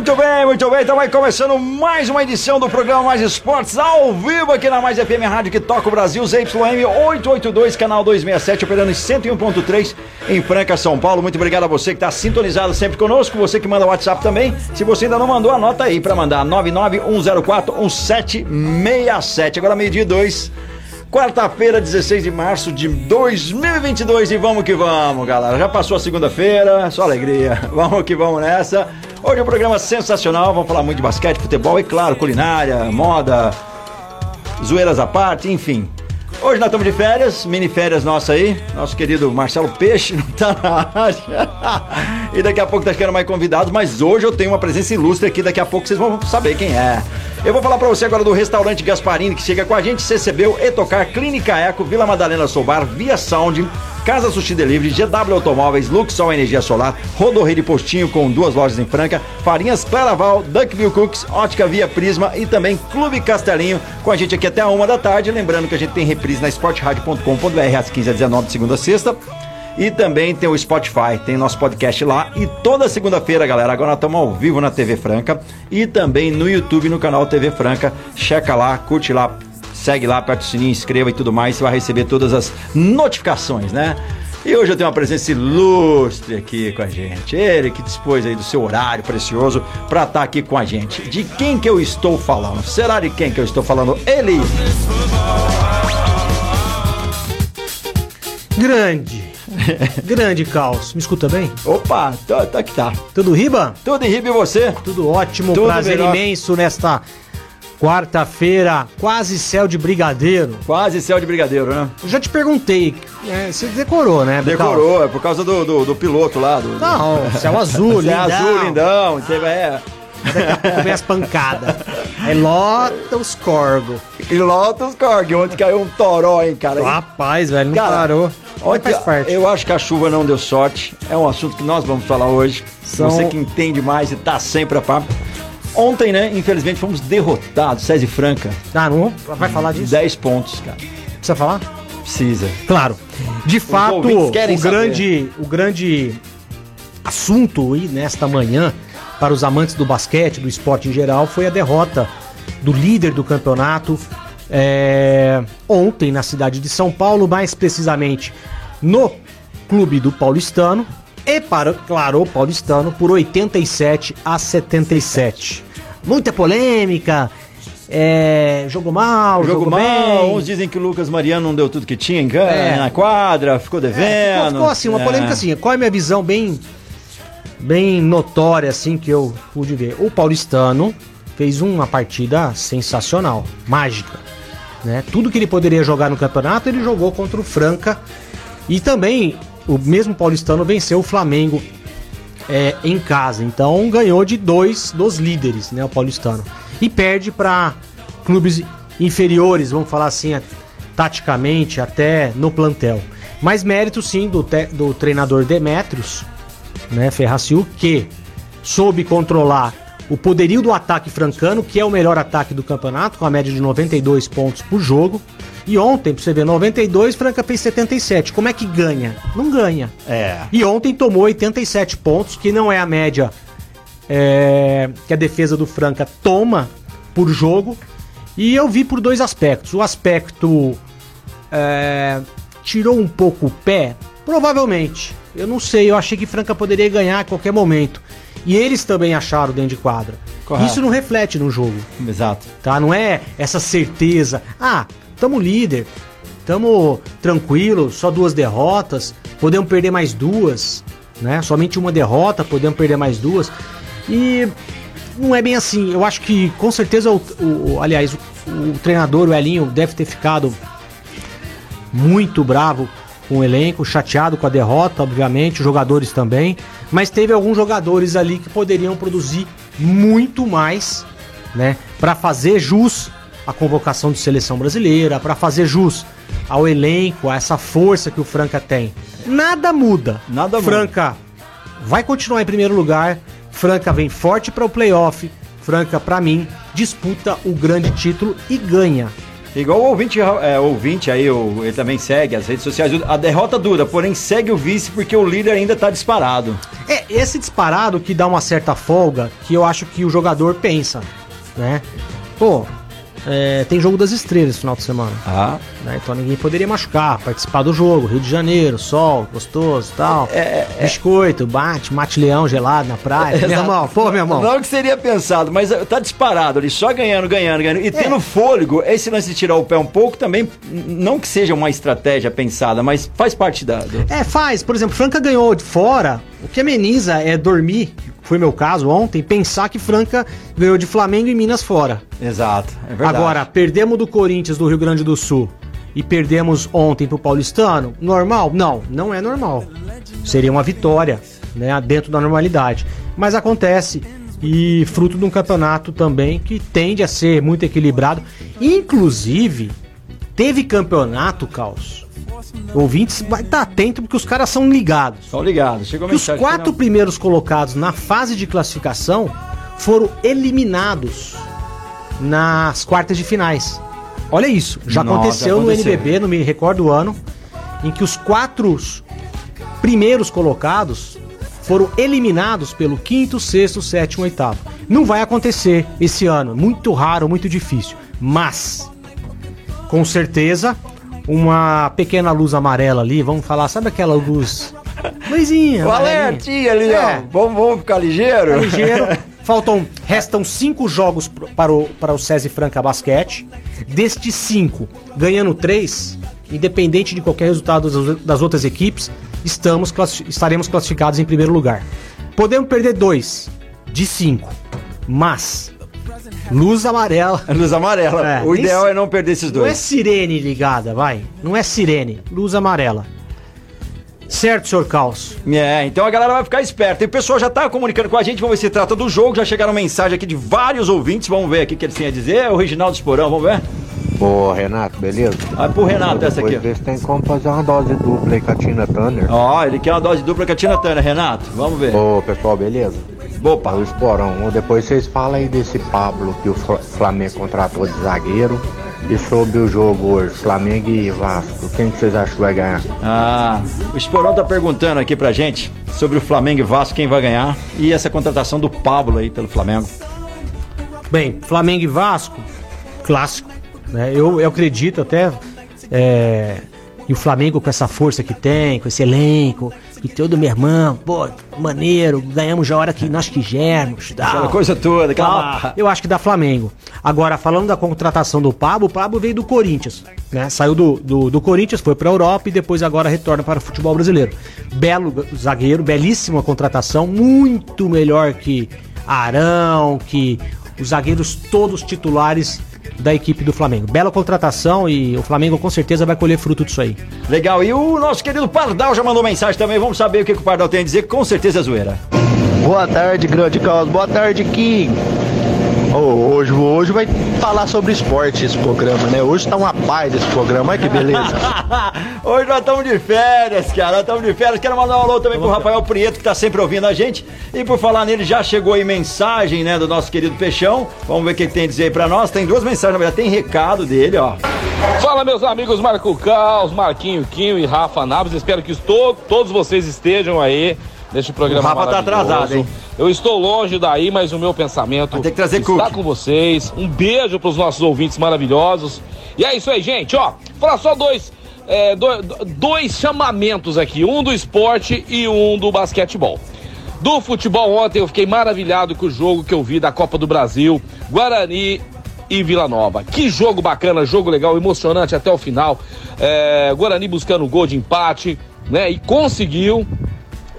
Muito bem, muito bem. Estamos aí começando mais uma edição do programa Mais Esportes ao vivo aqui na Mais FM Rádio que toca o Brasil, ZYM 882, canal 267, operando em 101.3 em Franca, São Paulo. Muito obrigado a você que está sintonizado sempre conosco, você que manda WhatsApp também. Se você ainda não mandou, anota aí para mandar 991041767. Agora meio-dia 2. Quarta-feira, 16 de março de 2022 e vamos que vamos, galera. Já passou a segunda-feira, só alegria. Vamos que vamos nessa. Hoje é um programa sensacional, vamos falar muito de basquete, futebol e claro, culinária, moda, zoeiras à parte, enfim. Hoje nós estamos de férias, mini férias nossa aí. Nosso querido Marcelo Peixe não tá na área. e daqui a pouco tá chegando mais convidados, mas hoje eu tenho uma presença ilustre aqui, daqui a pouco vocês vão saber quem é. Eu vou falar para você agora do restaurante Gasparini que chega com a gente, CCB, Etocar, Clínica Eco, Vila Madalena Sobar, Via Sound, Casa Sushi Delivery, GW Automóveis, Luxol Energia Solar, Rodorreio de Postinho com duas lojas em Franca, Farinhas Claraval, Duckville Cooks, Ótica Via Prisma e também Clube Castelinho com a gente aqui até a uma da tarde. Lembrando que a gente tem reprise na esportradio.com.br às 15 h 19 de segunda a sexta. E também tem o Spotify, tem nosso podcast lá. E toda segunda-feira, galera, agora nós estamos ao vivo na TV Franca e também no YouTube, no canal TV Franca. Checa lá, curte lá, segue lá, aperta o sininho, inscreva e tudo mais. Você vai receber todas as notificações, né? E hoje eu tenho uma presença ilustre aqui com a gente. Ele que dispôs aí do seu horário precioso para estar aqui com a gente. De quem que eu estou falando? Será de quem que eu estou falando? Ele! Grande. Grande caos. Me escuta bem? Opa, tá, tá que tá. Tudo riba? Tudo em riba e você? Tudo ótimo. Tudo Prazer melhor. imenso nesta quarta-feira, quase céu de brigadeiro. Quase céu de brigadeiro, né? Eu já te perguntei, é, você decorou, né? Decorou, é por causa do, do, do piloto lá. Do, Não, céu azul, Céu lindão. azul, lindão. Vai, é. Daqui a pouco vem as pancadas. Aí lota os corgos. E Lotus Korg, ontem caiu um toró, hein, cara. Rapaz, velho, não Cara, parou. Ontem, faz parte. eu acho que a chuva não deu sorte. É um assunto que nós vamos falar hoje. São- Você que entende mais e tá sempre a par. Ontem, né, infelizmente, fomos derrotados. César e Franca, Ah, não vai falar disso? 10 pontos, cara. Precisa falar? Precisa. Claro. De fato, ouvintes o saber. grande, o grande assunto aí nesta manhã para os amantes do basquete, do esporte em geral, foi a derrota do líder do campeonato é, ontem na cidade de São Paulo, mais precisamente no clube do Paulistano. E para, claro, o Paulistano por 87 a 77. Muita polêmica. É, jogo mal, Jogo, jogo, mal, bem. uns dizem que o Lucas Mariano não deu tudo que tinha em É. na quadra, ficou devendo. É, ficou, ficou assim, uma É. polêmica assim. Qual é a minha visão bem, bem notória, assim, que eu pude ver? O paulistano fez uma partida sensacional, mágica. Né? Tudo que ele poderia jogar no campeonato, ele jogou contra o Franca. E também, o mesmo paulistano venceu o Flamengo é, em casa. Então, ganhou de dois dos líderes, né? O paulistano. E perde para clubes inferiores, vamos falar assim, taticamente, até no plantel. Mas mérito sim do, te- do treinador Demetrios, né, Ferraciu, que soube controlar o poderio do ataque francano, que é o melhor ataque do campeonato, com a média de 92 pontos por jogo. E ontem, pra você ver, 92, Franca fez 77. Como é que ganha? Não ganha. É. E ontem tomou 87 pontos, que não é a média é, que a defesa do Franca toma por jogo. E eu vi por dois aspectos. O aspecto é, tirou um pouco o pé, provavelmente. Eu não sei, eu achei que Franca poderia ganhar a qualquer momento. E eles também acharam dentro de quadra. Correto. Isso não reflete no jogo Exato. tá? Não é essa certeza. Ah, tamo líder, tamo tranquilo, só duas derrotas, podemos perder mais duas, né? Somente uma derrota, podemos perder mais duas. E não é bem assim. Eu acho que com certeza o, o- aliás, o, o treinador, o Elinho, deve ter ficado muito bravo com o elenco, chateado com a derrota, obviamente, os jogadores também, mas teve alguns jogadores ali que poderiam produzir muito mais, né, para fazer jus à convocação de seleção brasileira, para fazer jus ao elenco, a essa força que o Franca tem. Nada muda. Nada muda. Franca vai continuar em primeiro lugar. Franca vem forte para o playoff. Franca, para mim, disputa o grande título e ganha. Igual o ouvinte, é, ouvinte aí, o, ele também segue as redes sociais. A derrota dura, porém segue o vice porque o líder ainda tá disparado. É, esse disparado que dá uma certa folga que eu acho que o jogador pensa, né? Pô, é, tem jogo das estrelas no final de semana. Ah. Né? Então ninguém poderia machucar, participar do jogo. Rio de Janeiro, sol, gostoso tal. É, é, Biscoito, bate, mate leão gelado na praia. Exato. meu irmão, pô, meu irmão. Não que seria pensado, mas tá disparado ali, só ganhando, ganhando, ganhando. E tendo fôlego, esse lance de tirar o pé um pouco também, não que seja uma estratégia pensada, mas faz parte da. do- É, faz. Por exemplo, Franca ganhou de fora. O que ameniza é dormir, foi meu caso ontem, pensar que Franca ganhou de Flamengo e Minas fora. Exato, é verdade. Agora, perdemos do Corinthians do Rio Grande do Sul e perdemos ontem pro Paulistano, normal? Não, não é normal. Seria uma vitória, né, dentro da normalidade. Mas acontece e fruto de um campeonato também que tende a ser muito equilibrado. Inclusive, teve campeonato, Caos. Ouvintes, vai estar atento porque os caras são ligados. Estão ligados. Chegou a Que os quatro primeiros colocados na fase de classificação foram eliminados nas quartas de finais. Olha isso, já Nossa, aconteceu, aconteceu. no NBB, não me recordo o ano, em que os quatro primeiros colocados foram eliminados pelo quinto, sexto, sétimo, oitavo. Não vai acontecer esse ano, muito raro, muito difícil. Mas, com certeza, uma pequena luz amarela ali, vamos falar, sabe aquela luz? Luzinha. Amarelinha? alertinha ali, É. ó. Vamos, vamos ficar ligeiro? Tá ligeiro. Faltam, restam cinco jogos para o, para o César Franca Basquete. Destes cinco, ganhando três, independente de qualquer resultado das, outras equipes, estamos, estaremos classificados em primeiro lugar. Podemos perder dois de cinco, mas luz amarela. Luz amarela. É, o ideal se- é não perder esses Não é dois. sirene ligada, vai. Não é sirene, luz amarela. Certo, senhor Caos? É, então a galera vai ficar esperta. E o pessoal já tá comunicando com a gente, vamos ver se trata do jogo. Já chegaram mensagem aqui de vários ouvintes. Vamos ver aqui o que eles têm a dizer. É o Reginaldo Esporão, vamos ver? Ô, Renato, beleza? Vai pro Renato essa aqui. vê se tem como fazer uma dose dupla aí com a Tina Turner. Ó, ele quer uma dose dupla com a Tina Turner, Renato. Vamos ver. Ô, pessoal, beleza? Opa. O Esporão, depois vocês falam aí desse Pablo que o Fla- Flamengo contratou de zagueiro. E sobre o jogo hoje, Flamengo e Vasco, quem que vocês acham que vai ganhar? Ah, o Esporão tá perguntando aqui pra gente sobre o Flamengo e Vasco, quem vai ganhar. E essa contratação do Pablo aí pelo Flamengo. Bem, Flamengo e Vasco, clássico. Né? Eu, eu acredito até é, que o Flamengo, com essa força que tem, com esse elenco, e todo meu irmão, pô, maneiro, ganhamos a hora que nós quisermos. Tal, Aquela coisa toda, aquela tal. Eu acho que dá Flamengo. Agora, falando da contratação do Pablo, o Pablo veio do Corinthians. Né? Saiu do, do, do Corinthians, foi pra Europa e depois agora retorna para o futebol brasileiro. Belo zagueiro, belíssima contratação, muito melhor que Arão, que os zagueiros todos titulares da equipe do Flamengo. Bela contratação e o Flamengo com certeza vai colher fruto disso aí. Legal. E o nosso querido Pardal já mandou mensagem também. Vamos saber o que, que o Pardal tem a dizer. Com certeza é zoeira. Boa tarde, grande caos. Boa tarde, Kim. Ô, hoje, hoje vai falar sobre esporte esse programa, né? Hoje tá uma paz esse programa, olha que beleza. Hoje nós estamos de férias, cara. Nós estamos de férias. Quero mandar um alô também pro Rafael Prieto, que tá sempre ouvindo a gente. E por falar nele, já chegou aí mensagem, né, do nosso querido Peixão. Vamos ver o que ele tem a dizer aí pra nós. Tem duas mensagens, na verdade, tem recado dele, ó. Fala meus amigos Marco Caos, Marquinho Quinho e Rafa Naves. Espero que estou, todos vocês estejam aí neste programa O Rafa tá atrasado, hein? Eu estou longe daí, mas o meu pensamento Vai ter que trazer está cookie. com vocês. Um beijo para os nossos ouvintes maravilhosos. E é isso aí, gente. Ó, falar só dois, é, do- do- dois chamamentos aqui, um do esporte e um do basquetebol. Do futebol ontem eu fiquei maravilhado com o jogo que eu vi da Copa do Brasil, Guarani e Vila Nova. Que jogo bacana, jogo legal, emocionante até o final. É, Guarani buscando gol de empate, né? E conseguiu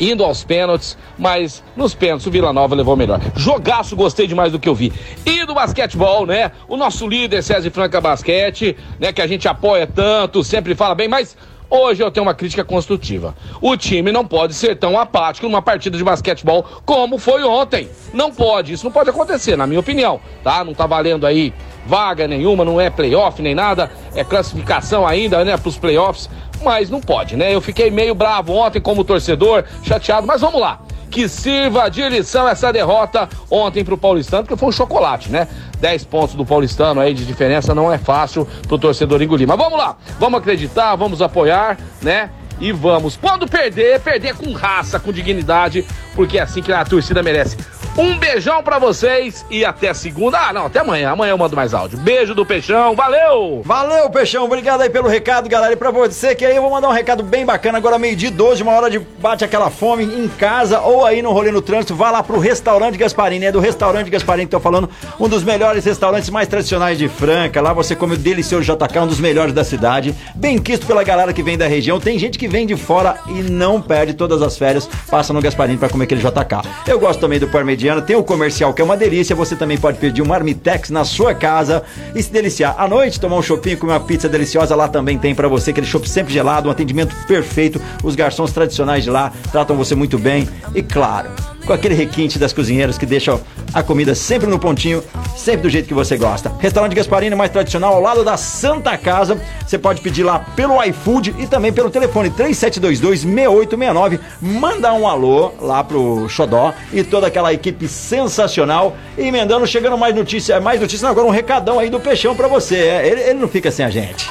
indo aos pênaltis, mas nos pênaltis o Vila Nova levou melhor. Jogaço, gostei demais do que eu vi. E do basquetebol, né? O nosso líder César Franca Basquete, né? Que a gente apoia tanto, sempre fala bem, mas Hoje eu tenho uma crítica construtiva. O time não pode ser tão apático numa partida de basquetebol como foi ontem. Não pode, isso não pode acontecer, na minha opinião, tá? Não tá valendo aí vaga nenhuma, não é playoff nem nada, é classificação ainda, né, pros playoffs, mas não pode, né? Eu fiquei meio bravo ontem como torcedor, chateado, mas vamos lá que sirva de lição essa derrota ontem pro Paulistano, porque foi um chocolate, né? 10 pontos do Paulistano aí de diferença não é fácil pro torcedor engolir. Mas vamos lá, vamos acreditar, vamos apoiar, né? E vamos. Quando perder, perder com raça, com dignidade, porque é assim que a torcida merece. Um beijão pra vocês e até segunda. Ah, não, até amanhã. Amanhã eu mando mais áudio. Beijo do Peixão, valeu! Valeu, Peixão, obrigado aí pelo recado, galera. E pra você que aí eu vou mandar um recado bem bacana. Agora, meio-dia 12, uma hora de bate aquela fome em casa ou aí no rolê no trânsito. Vá lá pro restaurante Gasparini. É do restaurante Gasparini que tô falando, um dos melhores restaurantes mais tradicionais de Franca. Lá você come o delicioso JK, um dos melhores da cidade. Bem quisto pela galera que vem da região. Tem gente que vem de fora e não perde todas as férias. Passa no Gasparini pra comer aquele JK. Eu gosto também do parmegiano tem o comercial que é uma delícia. Você também pode pedir um marmitex na sua casa e se deliciar à noite, tomar um chopinho com uma pizza deliciosa. Lá também tem para você aquele chopp sempre gelado, um atendimento perfeito. Os garçons tradicionais de lá tratam você muito bem e claro, com aquele requinte das cozinheiras que deixam a comida sempre no pontinho, sempre do jeito que você gosta. Restaurante Gasparini mais tradicional ao lado da Santa Casa. Você pode pedir lá pelo iFood e também pelo telefone 3722-6869. Manda um alô lá pro Xodó e toda aquela equipe sensacional. E emendando, chegando mais notícia, mais notícia, agora um recadão aí do Peixão para você. É, ele, ele não fica sem a gente.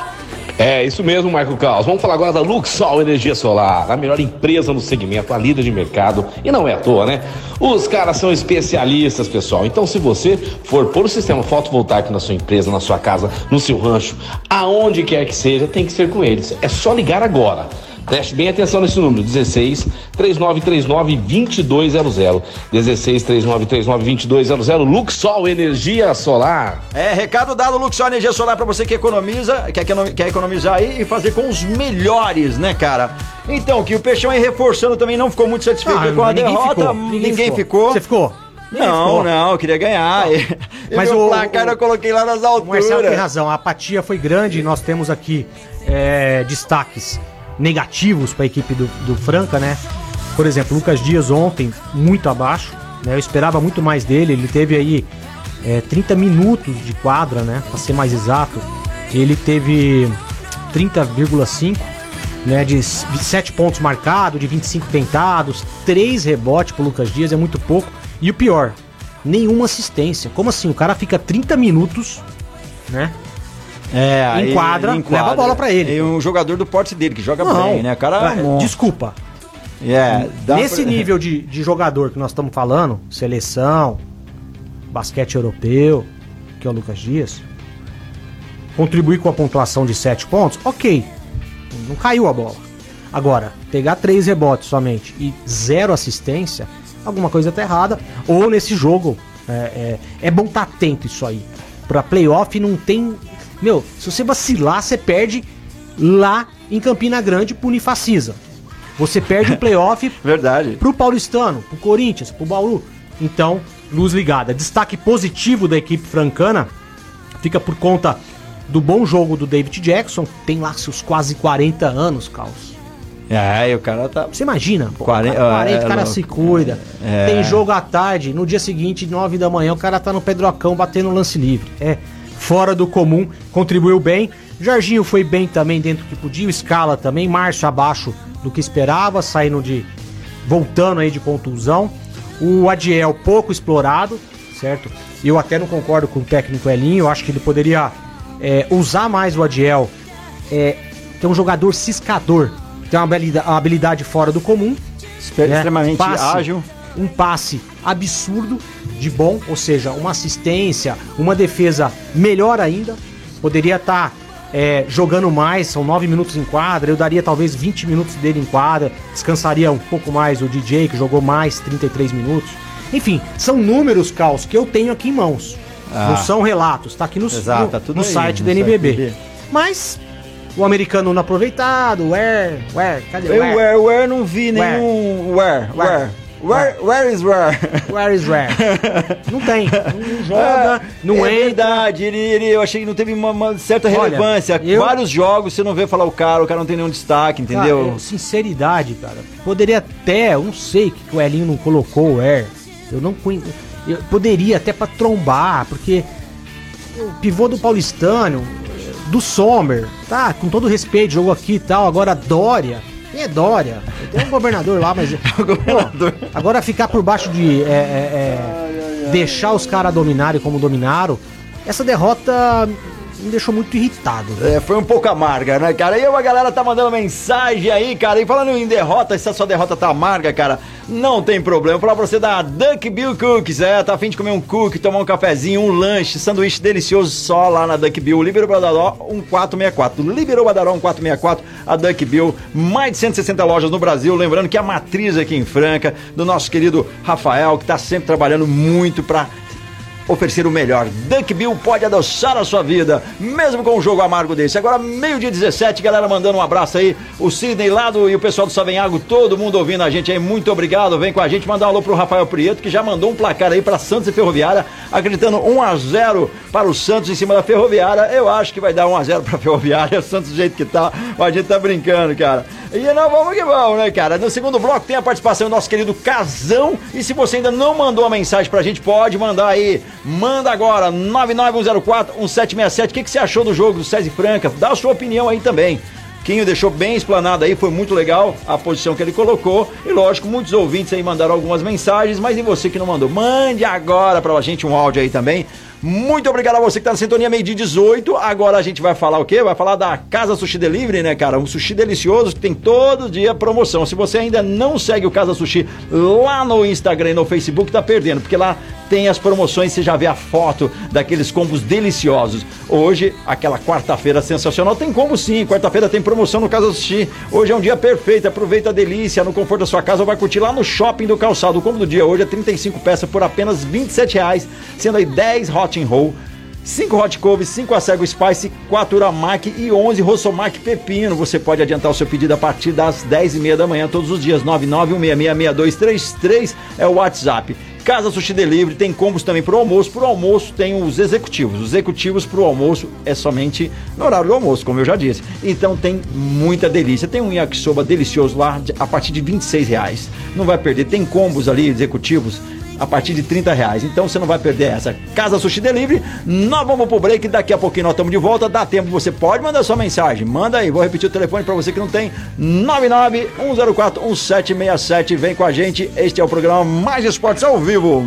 É, isso mesmo, Marco Caos. Vamos falar agora da Luxol Energia Solar, a melhor empresa no segmento, a líder de mercado. E não é à toa, né? Os caras são especialistas, pessoal. Então, se você for pôr o sistema fotovoltaico na sua empresa, na sua casa, no seu rancho, aonde quer que seja, tem que ser com eles. É só ligar agora. Preste bem atenção nesse número: 16 3939 2200. 16 3939 2200. Luxol Energia Solar. É, recado dado, Luxol Energia Solar para você que economiza, quer, quer economizar aí e fazer com os melhores, né, cara? Então, que o Peixão aí reforçando também não ficou muito satisfeito Ah, com a ninguém derrota. ficou, Ninguém, ninguém ficou. Você ficou? Ninguém Não, ficou. não, eu queria ganhar. Mas Mas o o- placar o- eu coloquei lá nas O Marcelo tem alturas. razão, a apatia foi grande e nós temos aqui é, destaques negativos para a equipe do, do Franca, né? Por exemplo, Lucas Dias ontem, muito abaixo, né? Eu esperava muito mais dele, ele teve aí é, 30 minutos de quadra, né? Para ser mais exato, ele teve 30,5 né, de 7 pontos marcados, de 25 tentados, 3 rebotes pro Lucas Dias, é muito pouco. E o pior, nenhuma assistência. Como assim? O cara fica 30 minutos, né? É, aí Enquadra, leva a bola pra ele. E um jogador do porte dele, que joga Não, bem, né? O cara é um é, monstro. desculpa. É, dá Nesse pra- nível de, de jogador que nós estamos falando, seleção, basquete europeu, que é o Lucas Dias, contribuir com a pontuação de 7 pontos, ok. Não caiu a bola. Agora, pegar 3 rebotes somente e zero assistência, alguma coisa tá errada. Ou nesse jogo, é, é, é bom estar atento isso aí. Pra playoff não tem. Meu, se você vacilar, você perde lá em Campina Grande pro Unifacisa. Você perde o playoff Verdade. pro Paulistano, pro Corinthians, pro Bauru. Então, luz ligada. Destaque positivo da equipe francana fica por conta do bom jogo do David Jackson, tem lá seus quase 40 anos, Carlos. É, e o cara tá. Você imagina, pô, 40, 40, 40 é, o cara se cuida. É. Tem jogo à tarde, no dia seguinte, 9 da manhã, o cara tá no Pedrocão batendo lance livre. É fora do comum, contribuiu bem. Jorginho foi bem também dentro do que podia, o Scala também, Márcio abaixo do que esperava, saindo de. voltando aí de contusão. O Adiel pouco explorado, certo? Eu até não concordo com o técnico Elinho, eu acho que ele poderia é, usar mais o Adiel. É, que é um jogador ciscador, tem uma habilidade, fora do comum, né? Extremamente ágil. Um passe absurdo de bom, ou seja, uma assistência, uma defesa melhor ainda. Poderia estar jogando mais, são 9 minutos em quadra. Eu daria talvez 20 minutos dele em quadra. Descansaria um pouco mais o DJ, que jogou mais 33 minutos. Enfim, são números, Caos, que eu tenho aqui em mãos. Ah. Não são relatos, tá aqui no, Exato, no, tá no aí, site no do site NBB. NBB. Mas o americano não aproveitado, where, where, cadê o Eu, where? where, where, não vi nenhum. Where, where. Where, where is where? Where is where? não tem. Não joga, não é entra. verdade, ele, ele- eu achei que não teve uma, uma certa Olha, relevância. eu- Vários jogos você não vê falar o cara, o cara não tem nenhum destaque, entendeu? Cara, é, sinceridade, cara. Poderia até, eu não sei o que o Elinho não colocou o Air. Eu não conhe... eu poderia até pra trombar, porque o pivô do Paulistano, do Sommer, tá, com todo respeito, jogou aqui e tal, agora Dória. Quem é Dória? Tem um governador lá, mas. governador. Pô, agora ficar por baixo de. é, é, é, deixar os caras dominarem como dominaram. Essa derrota me deixou muito irritado. É, foi um pouco amarga, né, cara? E a galera tá mandando mensagem aí, cara. E falando em derrota, se a sua derrota tá amarga, cara, não tem problema. Vou falar pra você da Duck Bill Cookies. É, tá afim de comer um cookie, tomar um cafezinho, um lanche, sanduíche delicioso só lá na Duck Bill. Liberou Badaró 1464. Liberou Badaró 1464. A Duck Bill, mais de 160 lojas no Brasil. Lembrando que a matriz aqui em Franca, do nosso querido Rafael, que tá sempre trabalhando muito pra oferecer o melhor. Dunk Bill pode adoçar a sua vida, mesmo com um jogo amargo desse. Agora, meio-dia 17, galera, mandando um abraço aí. O Sidney Lado e o pessoal do Savenhago, todo mundo ouvindo a gente aí. Muito obrigado. Vem com a gente. Mandar um alô pro Rafael Prieto, que já mandou um placar aí pra Santos e Ferroviária, acreditando 1 a 0 para o Santos em cima da Ferroviária. Eu acho que vai dar 1 a 0 pra Ferroviária. Santos do jeito que tá, a gente tá brincando, cara. E não, vamos que vamos, né, cara? No segundo bloco tem a participação do nosso querido Casão. E se você ainda não mandou uma mensagem pra gente, pode mandar aí. Manda agora, 991041767. O que, que você achou do jogo do César Franca? Dá a sua opinião aí também. Quinho deixou bem explanado aí, foi muito legal a posição que ele colocou. E lógico, muitos ouvintes aí mandaram algumas mensagens, mas e você que não mandou? Mande agora pra gente um áudio aí também. Muito obrigado a você que tá na sintonia meio-dia 18. Agora a gente vai falar o quê? Vai falar da Casa Sushi Delivery, né, cara? Um sushi delicioso que tem todo dia promoção. Se você ainda não segue o Casa Sushi lá no Instagram e no Facebook, tá perdendo, porque lá tem as promoções, você já vê a foto daqueles combos deliciosos. Hoje, aquela quarta-feira sensacional, tem combo sim. Quarta-feira tem promoção no Casa Sushi. Hoje é um dia perfeito, aproveita a delícia no conforto da sua casa ou vai curtir lá no shopping do calçado. O combo do dia hoje é 35 peças por apenas 27 reais, sendo aí 10 hot and roll. 5 hot couve, 5 acego spice, 4 uramaki e 11 rossomaki pepino. Você pode adiantar o seu pedido a partir das 10 e meia da manhã todos os dias. 991666233 é o WhatsApp. Casa Sushi Delivery tem combos também pro almoço. Pro almoço tem os executivos. Os executivos pro almoço é somente no horário do almoço, como eu já disse. Então tem muita delícia. Tem um yakisoba delicioso lá a partir de 26 reais. Não vai perder. Tem combos ali executivos a partir de 30 reais. Então você não vai perder essa. Casa Sushi Delivery, nós vamos pro break, daqui a pouquinho nós estamos de volta, dá tempo, você pode mandar sua mensagem, manda aí, vou repetir o telefone para você que não tem, 991041767, vem com a gente, este é o programa Mais Esportes ao vivo.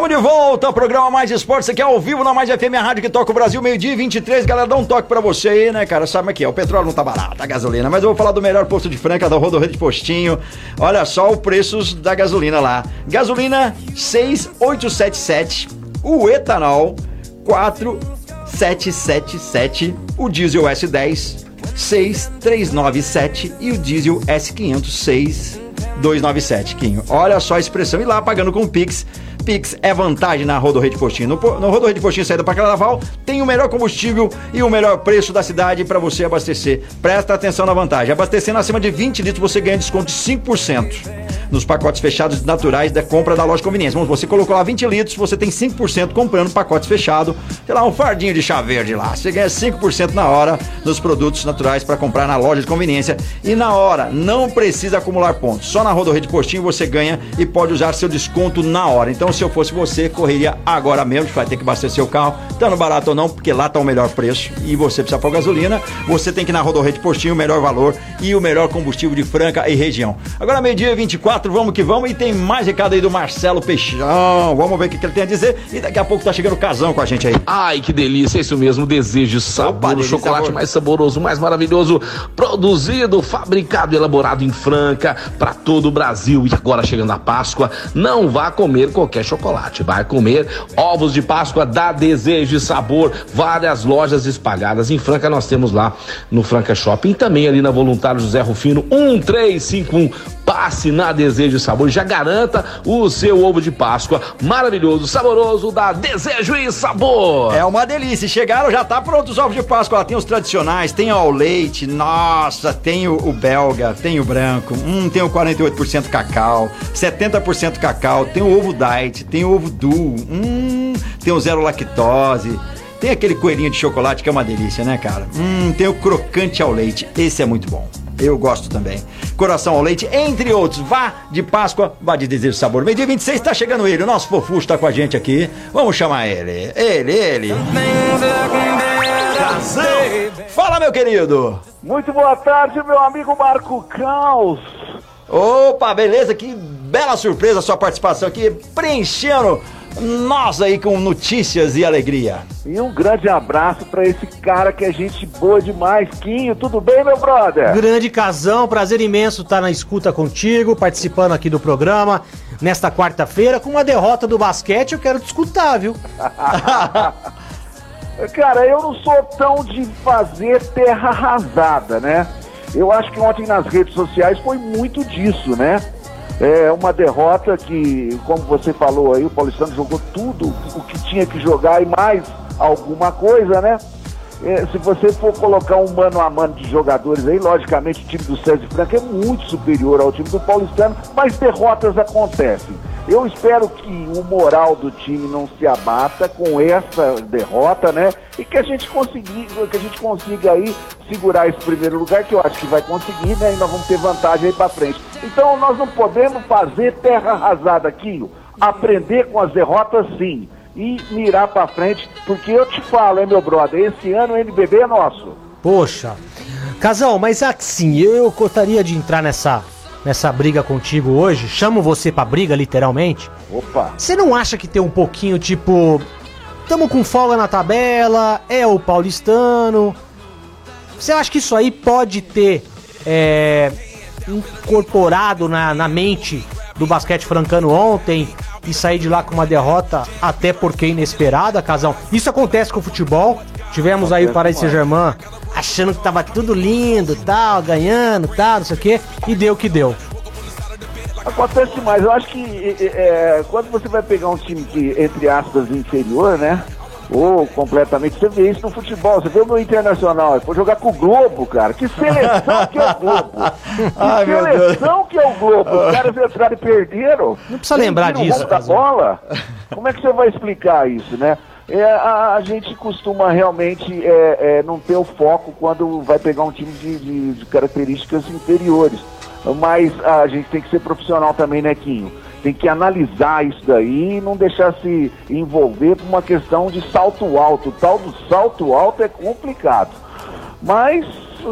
Estamos de volta ao programa Mais Esportes, aqui é ao vivo na Mais FM, a rádio que toca o Brasil, meio-dia e 23. Galera, dá um toque pra você aí, né, cara? Sabe aqui, ó, o petróleo não tá barato, a gasolina, mas eu vou falar do melhor posto de Franca, da Rodorreio de Postinho. Olha só o preços da gasolina lá. Gasolina 6877, o etanol 4777, o diesel S10 6397 e o diesel S500 6297, Quinho. Olha só a expressão. E lá pagando com Pix. Pix é vantagem na Rodorreio de Postinho. No, no Rodorreio de Postinho saída para Carnaval tem o melhor combustível e o melhor preço da cidade para você abastecer. Presta atenção na vantagem. Abastecendo acima de 20 litros você ganha desconto de 5% nos pacotes fechados naturais da compra da loja de conveniência. Vamos, você colocou lá 20 litros, você tem 5% comprando pacotes fechados. Sei lá, um fardinho de chá verde lá. Você ganha 5% na hora nos produtos naturais para comprar na loja de conveniência. E na hora, não precisa acumular pontos. Só na Rodorreio de Postinho você ganha e pode usar seu desconto na hora. Então, se eu fosse você, correria agora mesmo, vai ter que abastecer o carro, estando barato ou não, porque lá tá o melhor preço e você precisa pôr gasolina. Você tem que ir na de Postinho, o melhor valor e o melhor combustível de Franca e região. Agora, meio-dia 24, vamos que vamos. E tem mais recado aí do Marcelo Peixão. Vamos ver o que, que ele tem a dizer. E daqui a pouco tá chegando o casão com a gente aí. Ai, que delícia, é isso mesmo, desejo sabor, Opa, o delícia, chocolate sabor. mais saboroso, mais maravilhoso, produzido, fabricado e elaborado em Franca para todo o Brasil. E agora chegando a Páscoa, não vá comer qualquer chocolate, vai comer ovos de Páscoa da Desejo e Sabor, várias lojas espalhadas em Franca, nós temos lá no Franca Shopping, e também ali na Voluntário José Rufino 1351 passe na Desejo e Sabor. Já garanta o seu ovo de Páscoa maravilhoso, saboroso da Desejo e Sabor. É uma delícia. Chegaram, já tá pronto os ovos de Páscoa. Tem os tradicionais, tem ao leite, nossa, tem o, o belga, tem o branco, hum, tem o 48% cacau, 70% cacau, tem o ovo diet, tem o ovo duo, hum, tem o zero lactose. Tem aquele coelhinho de chocolate que é uma delícia, né, cara? Hum, tem o crocante ao leite. Esse é muito bom. Eu gosto também. Coração ao leite, entre outros. Vá de Páscoa, vá de desejo sabor. Meio dia 26 tá chegando ele, o nosso fofuxo tá com a gente aqui. Vamos chamar ele. Ele, ele. Fala, meu querido. Muito boa tarde, meu amigo Marco Caos. Opa, beleza? Que bela surpresa a sua participação aqui, preenchendo nós aí com notícias e alegria. E um grande abraço para esse cara que é gente boa demais. Quinho, tudo bem, meu brother? Grande casão, prazer imenso estar na escuta contigo, participando aqui do programa nesta quarta-feira. Com uma derrota do basquete, eu quero te escutar, viu? cara, eu não sou tão de fazer terra arrasada, né? Eu acho que ontem nas redes sociais foi muito disso, né? É uma derrota que, como você falou aí, o Paulistano jogou tudo o que tinha que jogar e mais alguma coisa, né? É, se você for colocar um mano a mano de jogadores aí, logicamente o time do César Franco é muito superior ao time do Paulistano, mas derrotas acontecem. Eu espero que o moral do time não se abata com essa derrota, né? E que a gente consiga, que a gente consiga aí segurar esse primeiro lugar, que eu acho que vai conseguir, né? E nós vamos ter vantagem aí para frente. Então nós não podemos fazer terra arrasada aqui, aprender com as derrotas sim e mirar para frente, porque eu te falo, hein, meu brother, esse ano o NBB é nosso. Poxa. Casal, mas assim, eu gostaria de entrar nessa nessa briga contigo hoje, chamo você pra briga, literalmente. Opa! Você não acha que tem um pouquinho, tipo, tamo com folga na tabela, é o paulistano. Você acha que isso aí pode ter é, incorporado na, na mente do basquete francano ontem e sair de lá com uma derrota, até porque inesperada, Casão? Isso acontece com o futebol. Tivemos aí o Paris Saint-Germain achando que tava tudo lindo, tal, ganhando, tal, não sei o quê, e deu o que deu. Acontece demais. Eu acho que é, quando você vai pegar um time que, entre aspas, inferior, né? Ou completamente. Você vê isso no futebol. Você vê o meu internacional. Foi jogar com o Globo, cara. Que seleção que é o Globo. Que Ai, seleção que é o Globo. Os caras entraram e perderam. Não precisa lembrar disso. Da bola. Como é que você vai explicar isso, né? É, a, a, gente costuma realmente é, é, não ter o foco quando vai pegar um time de, de, de, características inferiores. Mas a gente tem que ser profissional também, né, Quinho? Tem que analisar isso daí e não deixar se envolver por uma questão de salto alto. O tal do salto alto é complicado. Mas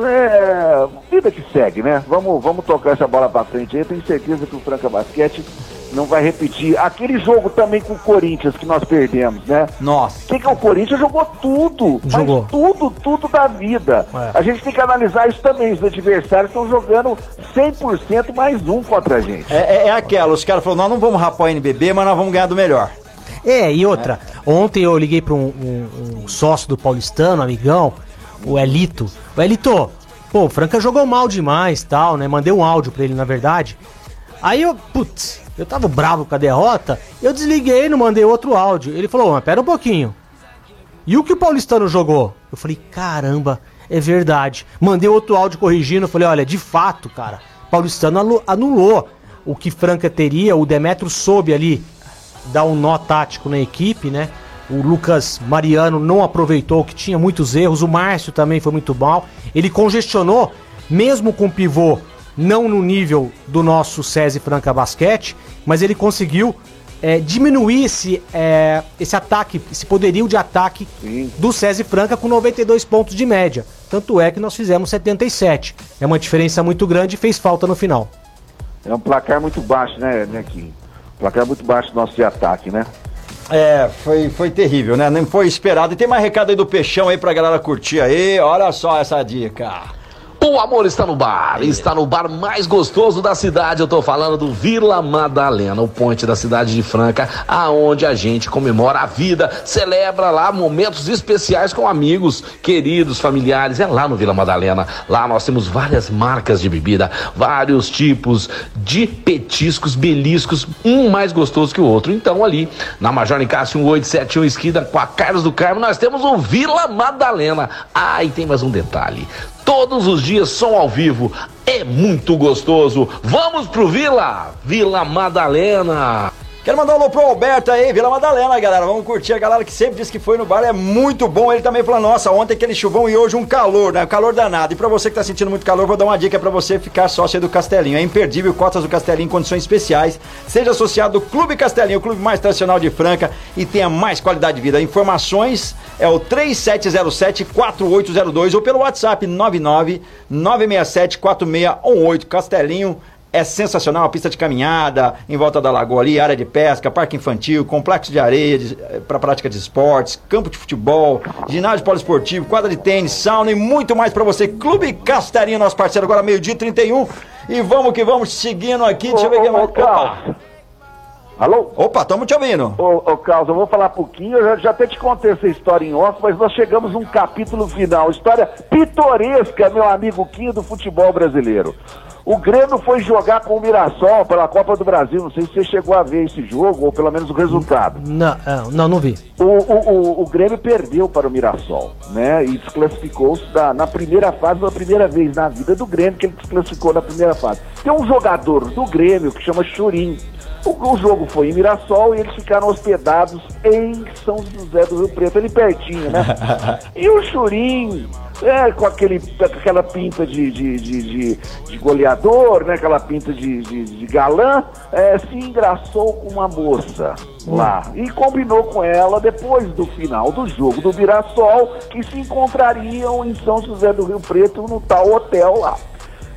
é, vida que segue, né? Vamos, vamos tocar essa bola para frente aí. Tenho certeza que o Franca Basquete não vai repetir. Aquele jogo também com o Corinthians que nós perdemos, né? Nossa. O que, que é o Corinthians? Jogou tudo. Jogou. tudo, tudo da vida. É. A gente tem que analisar isso também. Os adversários estão jogando 100% mais um contra a gente. É, é, é aquela, os caras falaram, nós não vamos rapar o NBB, mas nós vamos ganhar do melhor. É, e outra, é. ontem eu liguei para um, um, um, sócio do Paulistano, amigão, o Elito. O Elito, pô, o Franca jogou mal demais, tal, né? Mandei um áudio para ele, na verdade. Aí eu, putz, eu tava bravo com a derrota, eu desliguei, não mandei outro áudio. Ele falou, mas pera um pouquinho. E o que o Paulistano jogou? Eu falei, caramba, é verdade. Mandei outro áudio corrigindo, falei, olha, de fato, cara, Paulistano anulou o que Franca teria, o Demetro soube ali dar um nó tático na equipe, né? O Lucas Mariano não aproveitou, que tinha muitos erros. O Márcio também foi muito mal. Ele congestionou, mesmo com pivô não no nível do nosso SESI Franca Basquete, mas ele conseguiu é, diminuir esse, é, esse ataque, esse poderio de ataque Sim. do SESI Franca com 92 pontos de média. Tanto é que nós fizemos 77. É uma diferença muito grande e fez falta no final. É um placar muito baixo, né, Nequinho? Placar muito baixo nosso de ataque, né? É, foi, foi terrível, né? Não foi esperado. E tem mais recado aí do Peixão aí pra galera curtir aí. Olha só essa dica. O amor está no bar, está no bar mais gostoso da cidade. Eu tô falando do Vila Madalena, o ponte da cidade de Franca, aonde a gente comemora a vida, celebra lá momentos especiais com amigos, queridos, familiares. É lá no Vila Madalena. Lá nós temos várias marcas de bebida, vários tipos de petiscos, beliscos, um mais gostoso que o outro. Então ali na Major Nicásio 1871 esquina com a Carlos do Carmo, nós temos o Vila Madalena. Ah, e tem mais um detalhe. Todos os dias som ao vivo. É muito gostoso. Vamos pro Vila, Vila Madalena. Quero mandar um alô pro Alberto aí, Vila Madalena, galera. Vamos curtir a galera que sempre disse que foi no bar, é muito bom. Ele também falou, nossa, ontem aquele chuvão e hoje um calor, né? Calor danado. E pra você que tá sentindo muito calor, vou dar uma dica pra você ficar sócio do Castelinho. É imperdível, cotas do Castelinho em condições especiais. Seja associado ao Clube Castelinho, o clube mais tradicional de Franca e tenha mais qualidade de vida. Informações é o 3707-4802 ou pelo WhatsApp 99 967 4618 Castelinho é sensacional, a pista de caminhada em volta da lagoa ali, área de pesca, parque infantil, complexo de areia para prática de esportes, campo de futebol, ginásio poliesportivo, quadra de tênis, sauna e muito mais para você. Clube Castelinho, nosso parceiro, agora meio-dia 31. E vamos que vamos seguindo aqui. Deixa eu ver quem mais. Opa! Alô? Opa, estamos te ouvindo. Ô, ô Carlos, eu vou falar um pouquinho, eu já, já até te contei essa história em off, mas nós chegamos num capítulo final, história pitoresca, meu amigo Quinho, do futebol brasileiro. O Grêmio foi jogar com o Mirassol pela Copa do Brasil. Não sei se você chegou a ver esse jogo, ou pelo menos o resultado. Não, é, não, não vi. O, o, o, o Grêmio perdeu para o Mirassol, né? E desclassificou-se na primeira fase, pela primeira vez na vida do Grêmio que ele desclassificou na primeira fase. Tem um jogador do Grêmio que chama Churim. O, o, jogo foi em Mirassol e eles ficaram hospedados em São José do Rio Preto, ali pertinho, né? e o Churim é, com, aquele, aquela pinta de, de, de, de, de goleador, né, aquela pinta de, de, de galã, é, se engraçou com uma moça lá e combinou com ela depois do final do jogo do Mirassol que se encontrariam em São José do Rio Preto no tal hotel lá.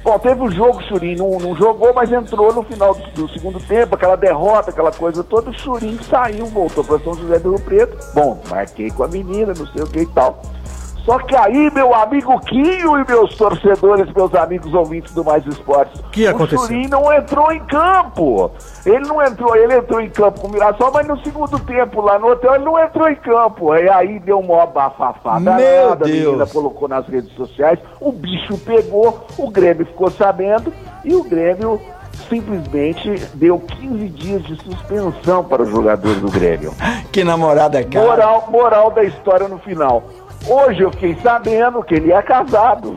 Bom, teve o jogo, o Churim não, não, jogou, mas entrou no final do, do, segundo tempo, aquela derrota, aquela coisa toda. O Churim saiu, voltou para São José do Rio Preto. Bom, marquei com a menina, não sei o que e tal. Só que aí, meu amigo Quinho e meus torcedores, meus amigos ouvintes do Mais Esportes, que aconteceu? o Churim não entrou em campo. Ele não entrou, ele entrou em campo com o Mirassol, mas no segundo tempo lá no hotel ele não entrou em campo. E aí deu uma bafafá danada, a menina colocou nas redes sociais, o bicho pegou, o Grêmio ficou sabendo e o Grêmio simplesmente deu 15 dias de suspensão para os jogadores do Grêmio. que namorada, cara. Moral, moral da história no final. Hoje eu fiquei sabendo que ele é casado.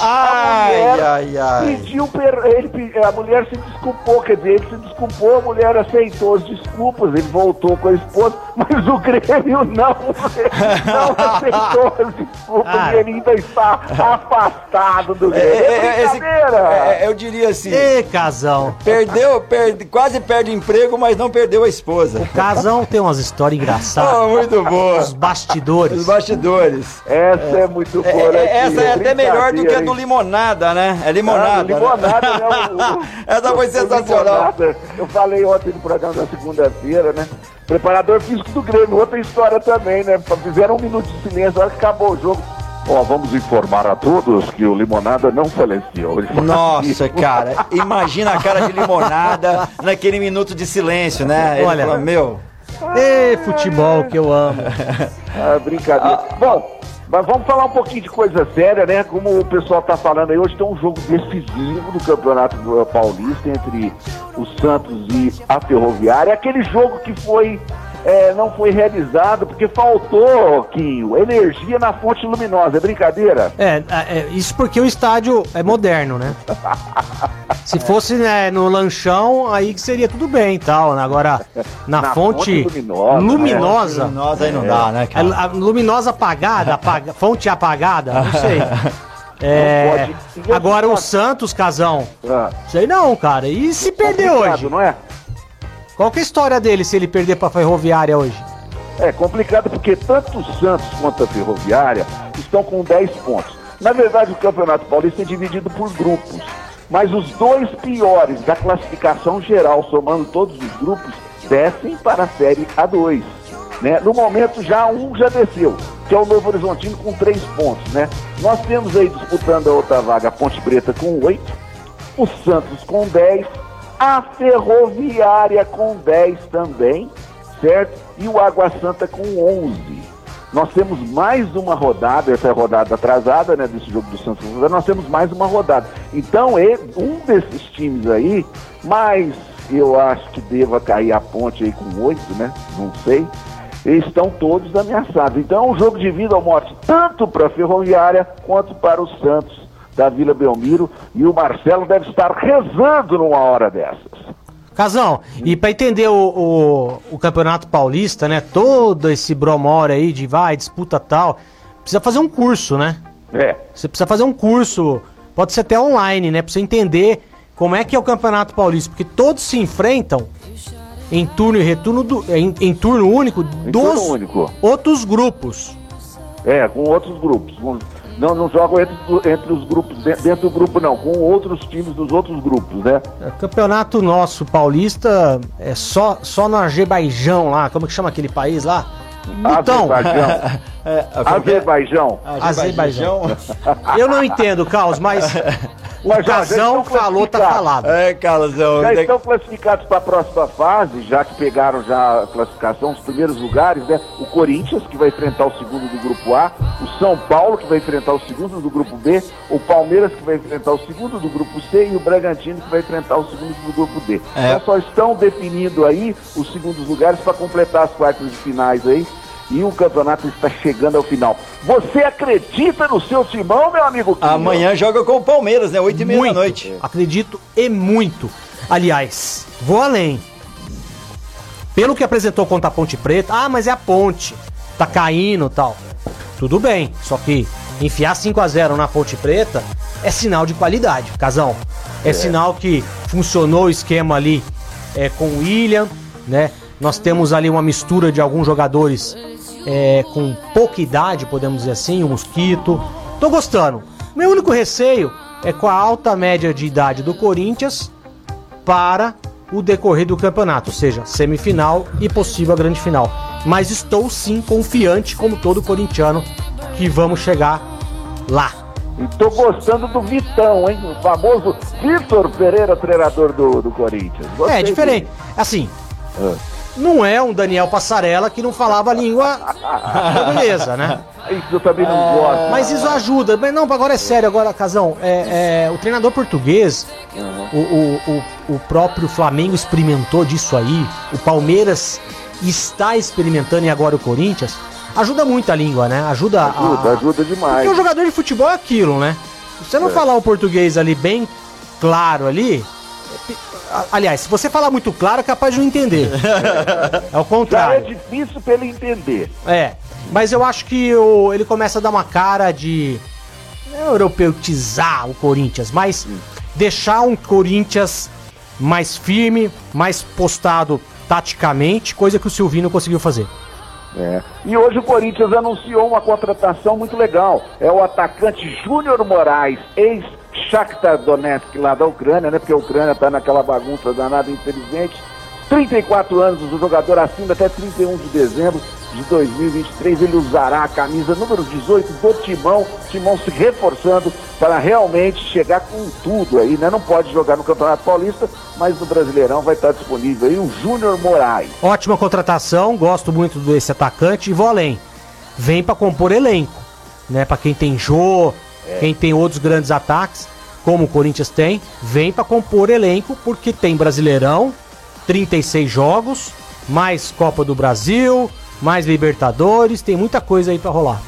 Ai, ai, ai. Pediu per... ele, a mulher se desculpou, quer dizer, ele se desculpou, a mulher aceitou as desculpas, ele voltou com a esposa, mas o Grêmio não, não aceitou as desculpas ah. e ele ainda está afastado do Grêmio. É, é, esse, é, eu diria assim. Ê, casão. Perdeu, perde, quase perde emprego, mas não perdeu a esposa. O casão tem umas histórias engraçadas. Oh, muito boa. Os bastidores. Os bastidores. Essa é, muito boa. É, né, essa é até melhor do que que é do limonada, né? É limonada. Ah, limonada, né? O, Essa foi sensacional. Eu falei ontem no programa da segunda-feira, né? Preparador físico do Grêmio, outra história também, né? Fizeram um minuto de silêncio, na hora que acabou o jogo. Ó, vamos informar a todos que o Limonada não faleceu. Nossa, cara, imagina a cara de Limonada naquele minuto de silêncio, né? Ele Olha, meu... Ê, futebol que eu amo. ah, brincadeira. Ah, Bom, mas vamos falar um pouquinho de coisa séria, né? Como o pessoal está falando aí, hoje tem um jogo decisivo do Campeonato Paulista entre o Santos e a Ferroviária. Aquele jogo que foi é, não foi realizado porque faltou, Quinho, energia na fonte luminosa. É brincadeira? É, é, é isso porque o estádio é moderno, né? Se fosse né, no lanchão, aí seria tudo bem e tal. Né? Agora, na, na fonte, fonte, luminosa. Luminosa, né? luminosa aí não dá, né, cara? A, a luminosa apagada, apaga, fonte apagada, não sei. É, agora o Santos, Casão. Ah. Sei não, cara. E se perder hoje? Não é? Qual que é a história dele se ele perder para a Ferroviária hoje? É complicado porque tanto o Santos quanto a Ferroviária estão com 10 pontos. Na verdade, o Campeonato Paulista é dividido por grupos. Mas os dois piores da classificação geral, somando todos os grupos, descem para a Série A2. Né? No momento, já um já desceu, que é o Novo Horizontino com três pontos, né? Nós temos aí disputando a outra vaga a Ponte Preta com oito, o Santos com 10, a Ferroviária com 10 também, certo? E o Água Santa com 11. Nós temos mais uma rodada, essa é a rodada atrasada, né, desse jogo do Santos, nós temos mais uma rodada. Então, um desses times aí, mas eu acho que deva cair a ponte aí com oito, né? Não sei. Estão todos ameaçados. Então é um jogo de vida ou morte, tanto para a Ferroviária quanto para o Santos da Vila Belmiro. E o Marcelo deve estar rezando numa hora dessas. Casão, e para entender o, o, o, Campeonato Paulista, né? Todo esse bromore aí de vai, disputa tal, precisa fazer um curso, né? É. Você precisa fazer um curso, pode ser até online, né? Pra você entender como é que é o Campeonato Paulista, porque todos se enfrentam em turno e retorno do, em, em turno único em dos turno único. outros grupos. É, com outros grupos. Não, não jogam entre, entre os grupos, dentro do grupo não, com outros times dos outros grupos, né? É, campeonato nosso paulista é só, só no Azerbaijão lá, como que chama aquele país lá? Então, Azerbaijão. é, Azerbaijão. Azerbaijão. Eu não entendo, Carlos, mas Mas, Casão falou, tá falado. É, Casão. Já estão classificados para a próxima fase, já que pegaram já a classificação, os primeiros lugares, né? O Corinthians, que vai enfrentar o segundo do grupo A, o São Paulo, que vai enfrentar o segundo do grupo B, o Palmeiras, que vai enfrentar o segundo do grupo C, e o Bragantino, que vai enfrentar o segundo do grupo D. É. Então só estão definindo aí os segundos lugares para completar as quartas de finais aí e o campeonato está chegando ao final. Você acredita no seu timão, meu amigo? Quinho? Amanhã joga com o Palmeiras, né? Oito e meia da noite. Acredito e muito. Aliás, vou além. Pelo que apresentou contra a Ponte Preta, ah, mas é a ponte. Tá caindo tal. Tudo bem, só que enfiar 5 a 0 na Ponte Preta é sinal de qualidade, Casão. É, é. sinal que funcionou o esquema ali é, com o William, né? Nós temos ali uma mistura de alguns jogadores é, com pouca idade, podemos dizer assim, o Mosquito. Tô gostando. Meu único receio é com a alta média de idade do Corinthians para o decorrer do campeonato, ou seja, semifinal e possível a grande final. Mas estou sim confiante, como todo corintiano, que vamos chegar lá. E tô gostando do Vitão, hein? O famoso Vitor Pereira, treinador do, do Corinthians. Gostei é, diferente. Assim, ah não é um Daniel Passarela que não falava a língua portuguesa, né? Isso eu também não é... gosto. Mas isso ajuda. Mas não, agora é sério, agora, Casão. É, é o treinador português, uhum. o, o, o, o próprio Flamengo experimentou disso aí, o Palmeiras está experimentando e agora o Corinthians. Ajuda muito a língua, né? Ajuda Ajuda, a... ajuda demais. Porque o jogador de futebol é aquilo, né? Se você não é. falar o português ali bem claro ali, Aliás, se você falar muito claro, é capaz de não entender. é o contrário. Já é difícil pra ele entender. É. Mas eu acho que o, ele começa a dar uma cara de. Não é europeutizar o Corinthians, mas deixar um Corinthians mais firme, mais postado taticamente, coisa que o Silvino conseguiu fazer. É. E hoje o Corinthians anunciou uma contratação muito legal. É o atacante Júnior Moraes, ex Shakhtar Donetsk lá da Ucrânia, né? Porque a Ucrânia está naquela bagunça danada, infelizmente. 34 anos, o jogador acima até 31 de dezembro de 2023. Ele usará a camisa número 18 do Timão. Timão se reforçando para realmente chegar com tudo aí, né? Não pode jogar no Campeonato Paulista, mas no Brasileirão vai estar disponível aí o Júnior Moraes. Ótima contratação, gosto muito desse atacante e vou além. Vem para compor elenco, né? Para quem tem Jô, é. Quem tem outros grandes ataques, como o Corinthians tem, vem para compor elenco, porque tem Brasileirão, 36 jogos, mais Copa do Brasil, mais Libertadores, tem muita coisa aí para rolar.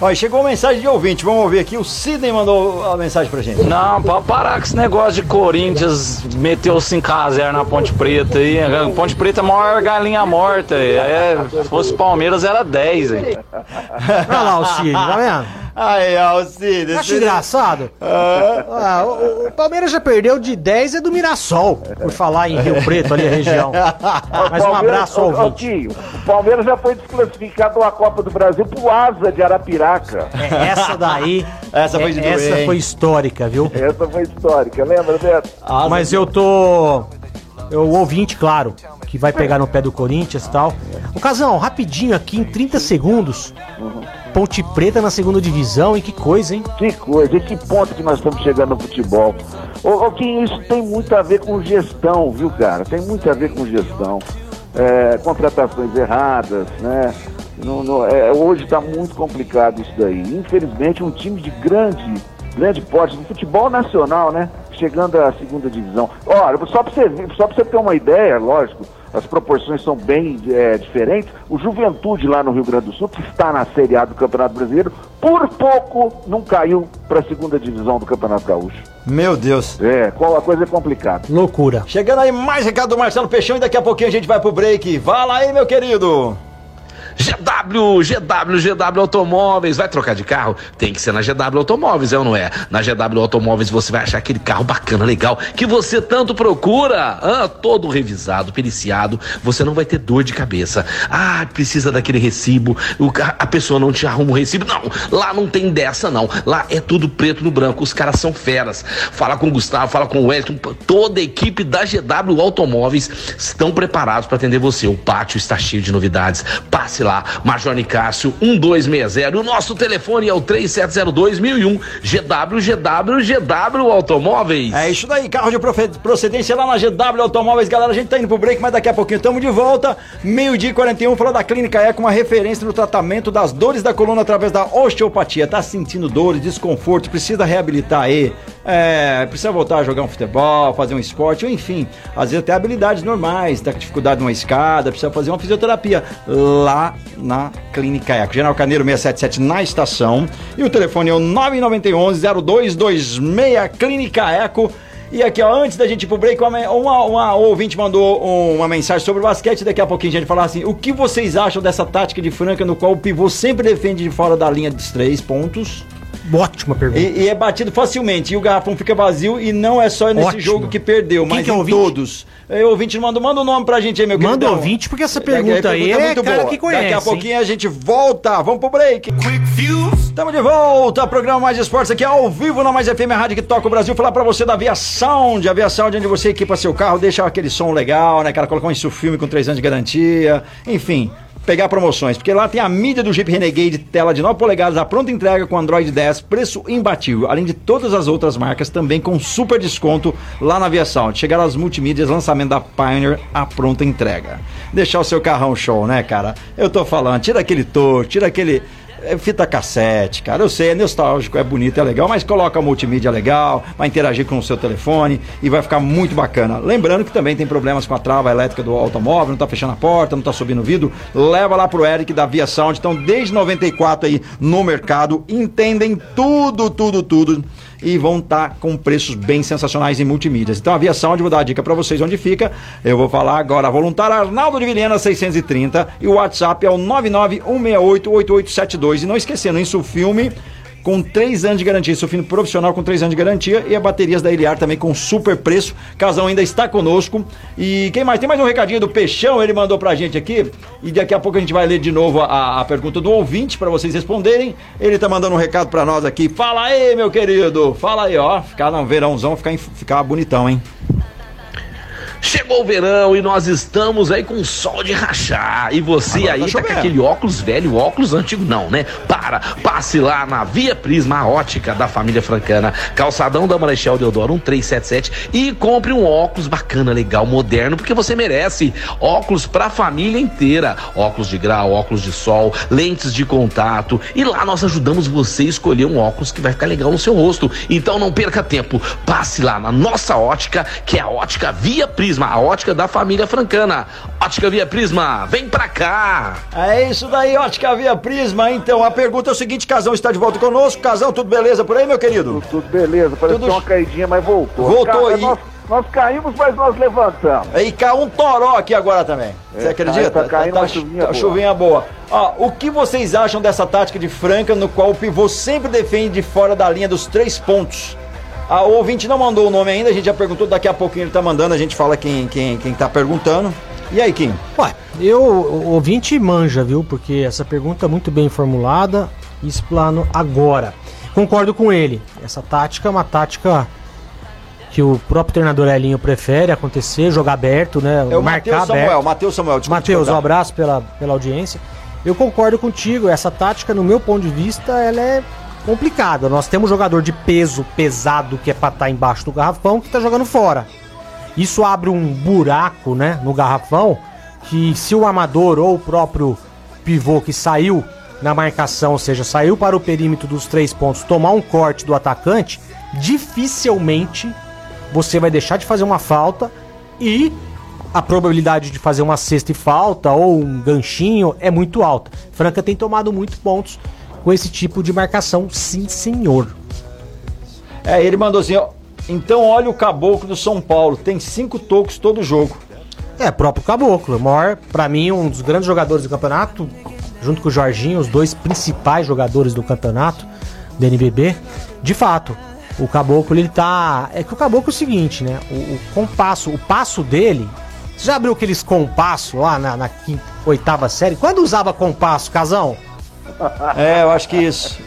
Olha, chegou uma mensagem de ouvinte, vamos ouvir aqui. O Sidney mandou a mensagem pra gente. Não, para parar com esse negócio de Corinthians meteu 5x0 na Ponte Preta aí. Ponte Preta é a maior galinha morta. É, se fosse Palmeiras era 10. Aí. Olha lá o Sidney, tá vendo? Aí, Alcides. Acho engraçado. Ah. Ah, o, o, Palmeiras já perdeu de 10 é do Mirassol, por falar em Rio Preto, ali a região. Mas um abraço ao ouvinte. O Palmeiras já foi desclassificado da Copa do Brasil pro Asa de Arapiraca. É, essa daí. essa foi, é, essa foi histórica, viu? Essa foi histórica, lembra, Beto? Mas eu tô. Eu, o ouvinte, claro, que vai pegar no pé do Corinthians e tal. O Casão, rapidinho aqui, em 30 segundos. Uhum. Ponte Preta na segunda divisão, e que coisa, hein? Que coisa, e que ponto que nós estamos chegando no futebol. Ô, ô Kim, isso tem muito a ver com gestão, viu, cara? Tem muito a ver com gestão. É, contratações erradas, né? Não, é, hoje está muito complicado isso daí. Infelizmente, um time de grande, grande porte do futebol nacional, né? Chegando à segunda divisão. Olha, só para você, só pra você ter uma ideia, lógico, as proporções são bem é, diferentes. O Juventude lá no Rio Grande do Sul, que está na Série A do Campeonato Brasileiro, por pouco não caiu para a segunda divisão do Campeonato Gaúcho. Meu Deus. É, qual a coisa é complicada. Loucura. Chegando aí mais recado do Marcelo Peixão e daqui a pouquinho a gente vai pro break. Fala aí, meu querido. GW, GW, GW Automóveis. Vai trocar de carro? Tem que ser na GW Automóveis, é ou não é? Na GW Automóveis você vai achar aquele carro bacana, legal, que você tanto procura. Ah, todo revisado, periciado. Você não vai ter dor de cabeça. Ah, precisa daquele recibo. O a pessoa não te arruma o recibo. Não, lá não tem dessa, não. Lá é tudo preto no branco. Os caras são feras. Fala com o Gustavo, fala com o Wellington. Toda a equipe da GW Automóveis estão preparados para atender você. O pátio está cheio de novidades. Passe lá, Major Nicásio 1260. O nosso telefone é o 3702-1001. GW, GW, GW Automóveis. É isso daí, carro de procedência lá na GW Automóveis. Galera, a gente tá indo pro break, mas daqui a pouquinho estamos de volta. Meio-dia e 41, falou da Clínica Eco, uma referência no tratamento das dores da coluna através da osteopatia. Tá sentindo dores, desconforto, precisa reabilitar aí, é, precisa voltar a jogar um futebol, fazer um esporte, ou enfim, às vezes até habilidades normais, tá com dificuldade numa escada, precisa fazer uma fisioterapia lá na Clínica Eco. General Caneiro 677 na estação. E o telefone é o 9911-0226 Clínica Eco. E aqui, ó, antes da gente ir pro break, uma, uma, uma ouvinte mandou um- uma mensagem sobre o basquete. Daqui a pouquinho a gente falar assim: o que vocês acham dessa tática de Franca no qual o pivô sempre defende de fora da linha dos três pontos? Ótima pergunta. E, e é batido facilmente. E o garrafão fica vazio. E não é só nesse Ótimo. jogo que perdeu, Quem mas que é em ouvinte? todos. É, o ouvinte manda, manda o nome pra gente aí, meu Manda queridão. ouvinte, porque essa Daqui- a pergunta aí é muito cara boa. que conhece. Daqui a hein? pouquinho a gente volta. Vamos pro break. Estamos de volta, programa Mais Esportes aqui ao vivo na Mais FM, rádio que toca o Brasil. Falar pra você da Via Sound, a Via Sound onde você equipa seu carro, deixa aquele som legal, né, cara? Colocar um filme com 3 anos de garantia, enfim. Pegar promoções, porque lá tem a mídia do Jeep Renegade, tela de 9 polegadas, a pronta entrega com Android 10, preço imbatível, além de todas as outras marcas também com super desconto lá na Via Sound. Chegaram as multimídias, lançamento da Pioneer, a pronta entrega. Deixar o seu carrão show, né, cara? Eu tô falando, tira aquele touro, tira aquele é fita cassete, cara. Eu sei, é nostálgico, é bonito, é legal, mas coloca multimídia legal, vai interagir com o seu telefone e vai ficar muito bacana. Lembrando que também tem problemas com a trava elétrica do automóvel, não tá fechando a porta, não tá subindo o vidro. Leva lá pro Eric da Via Sound. Então, desde 94 aí no mercado, entendem tudo, tudo, tudo e vão estar com preços bem sensacionais em multimídias. Então a Via Sound, vou dar a dica para vocês onde fica. Eu vou falar agora, voluntário Arnaldo de Vilhena 630 e o WhatsApp é o 991688872. E não esquecendo, isso filme com 3 anos de garantia, filme profissional com 3 anos de garantia e a baterias da Iliar também com super preço. Casão ainda está conosco. E quem mais? Tem mais um recadinho do Peixão, ele mandou pra gente aqui. E daqui a pouco a gente vai ler de novo a, a pergunta do ouvinte para vocês responderem. Ele tá mandando um recado pra nós aqui. Fala aí, meu querido. Fala aí, ó. Ficar no verãozão, ficar, ficar bonitão, hein? Chegou o verão e nós estamos aí com sol de rachar. E você Agora aí tá tá, com aquele óculos velho, óculos antigo não, né? Para, passe lá na Via Prisma, a ótica da família francana, calçadão da Marechal Deodoro 1377 e compre um óculos bacana, legal, moderno, porque você merece. Óculos pra família inteira. Óculos de grau, óculos de sol, lentes de contato. E lá nós ajudamos você a escolher um óculos que vai ficar legal no seu rosto. Então não perca tempo. Passe lá na nossa ótica, que é a ótica Via Prisma, a ótica da família francana. Ótica Via Prisma, vem pra cá! É isso daí, ótica Via Prisma. Então, a pergunta é o seguinte: Casão está de volta conosco. Casão, tudo beleza por aí, meu querido? Tudo, tudo beleza, parece Tudo- que deu uma caidinha, mas voltou. Voltou Ca- aí. Nós, nós caímos, mas nós levantamos. E caiu um toró aqui agora também. Você É, acredita? tá caindo uma chuvinha tá boa. chuvinha boa. Ó, o que vocês acham dessa tática de Franca, no qual o pivô sempre defende de fora da linha dos três pontos? Ah, o ouvinte não mandou o nome ainda, a gente já perguntou, daqui a pouquinho ele tá mandando, a gente fala quem, quem, quem tá perguntando. E aí, Kim? Ué, eu, o ouvinte manja, viu? Porque essa pergunta é muito bem formulada e explano agora. Concordo com ele. Essa tática é uma tática que o próprio treinador Elinho prefere acontecer, jogar aberto, né? É o marcar Matheus aberto. Samuel, Matheus Samuel, Matheus, um abraço pela, pela audiência. eu concordo contigo. Essa tática, no meu ponto de vista, ela é complicada. Nós temos jogador de peso pesado que é pra estar embaixo do garrafão que tá jogando fora. Isso abre um buraco, né, no garrafão que se o amador ou o próprio pivô que saiu na marcação, ou seja, saiu para o perímetro dos três pontos, tomar um corte do atacante, dificilmente você vai deixar de fazer uma falta e a probabilidade de fazer uma cesta e falta ou um ganchinho é muito alta. Franca tem tomado muitos pontos com esse tipo de marcação, sim senhor. É, ele mandou assim, ó. Então olha o caboclo do São Paulo, tem cinco tocos todo jogo. É, próprio Caboclo, o maior, pra mim, um dos grandes jogadores do campeonato, junto com o Jorginho, os dois principais jogadores do campeonato do NBB. De fato, o Caboclo, ele tá. É que o Caboclo é o seguinte, né? O, o compasso, o passo dele. Você já abriu aqueles compassos lá na, na quinta, oitava série? Quando usava compasso, casão? É, eu acho que isso.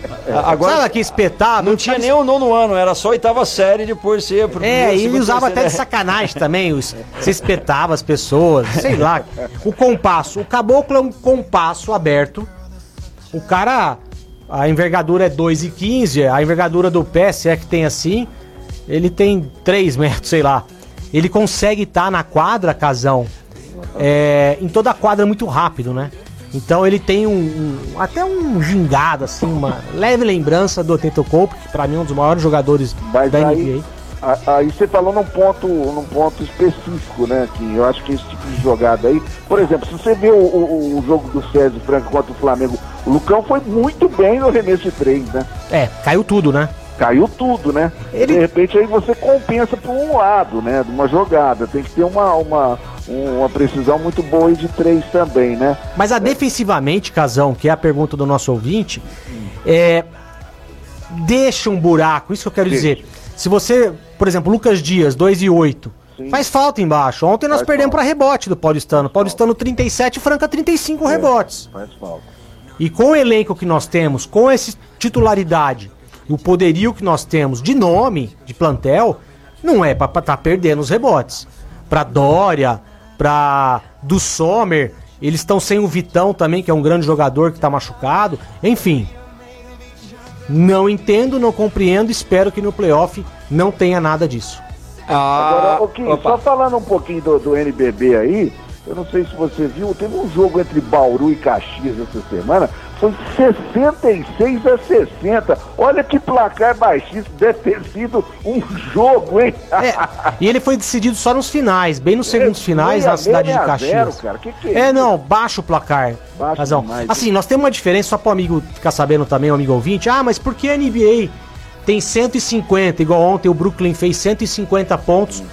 Agora Sabe que espetava? não tinha nem o nono ano, era só oitava série depois ser pro É, e ele usava até de sacanagem também. os- Você espetava as pessoas, sei lá. O compasso. O caboclo é um compasso aberto. O cara. A envergadura é 2,15. A envergadura do pé, se é que tem assim, ele tem 3 metros, sei lá. Ele consegue estar na quadra, casão. é, em toda a quadra muito rápido, né? Então ele tem um, um- até um gingado, assim, uma leve lembrança do Antetokounmpo, que pra mim é um dos maiores jogadores Mas da NBA. aí, a- aí você falou num ponto, num ponto específico, né? Que eu acho que esse tipo de jogada aí, por exemplo, se você vê o, o- o jogo do César Franco contra o Flamengo, o Lucão foi muito bem no arremesso de três, né? É, caiu tudo, né? Caiu tudo, né? Ele- De repente aí você compensa por um lado, né? De uma jogada. Tem que ter uma, uma, uma precisão muito boa aí de três também, né? Mas a defensivamente, Casão, que é a pergunta do nosso ouvinte, é. Deixa um buraco, isso que eu quero Deixa. dizer. Se você, por exemplo, Lucas Dias, 2 e 8, Sim. faz falta embaixo. Ontem nós Faz perdemos para rebote do Paulistano. Paulistano 37, Franca 35 rebotes. Faz falta. E com o elenco que nós temos, com essa titularidade, o poderio que nós temos de nome, de plantel, não é pra estar perdendo os rebotes. Pra Dória, pra do Sommer, eles estão sem o Vitão também, que é um grande jogador que tá machucado. Enfim. Não entendo, não compreendo, espero que no playoff não tenha nada disso. Ah, Agora, ok, opa. só falando um pouquinho do, do NBB aí, eu não sei se você viu, teve um jogo entre Bauru e Caxias essa semana, foi 66 a 60. Olha que placar baixíssimo, deve ter sido um jogo, hein? É, e ele foi decidido só nos finais, bem nos segundos É, finais meia- na cidade de Caxias. zero, cara. Que que é é, não, baixa o placar. Baixo Razão. demais, Assim, nós temos uma diferença, só para o amigo ficar sabendo também, o amigo ouvinte. Ah, mas por que a NBA tem 150, igual ontem o Brooklyn fez 150 pontos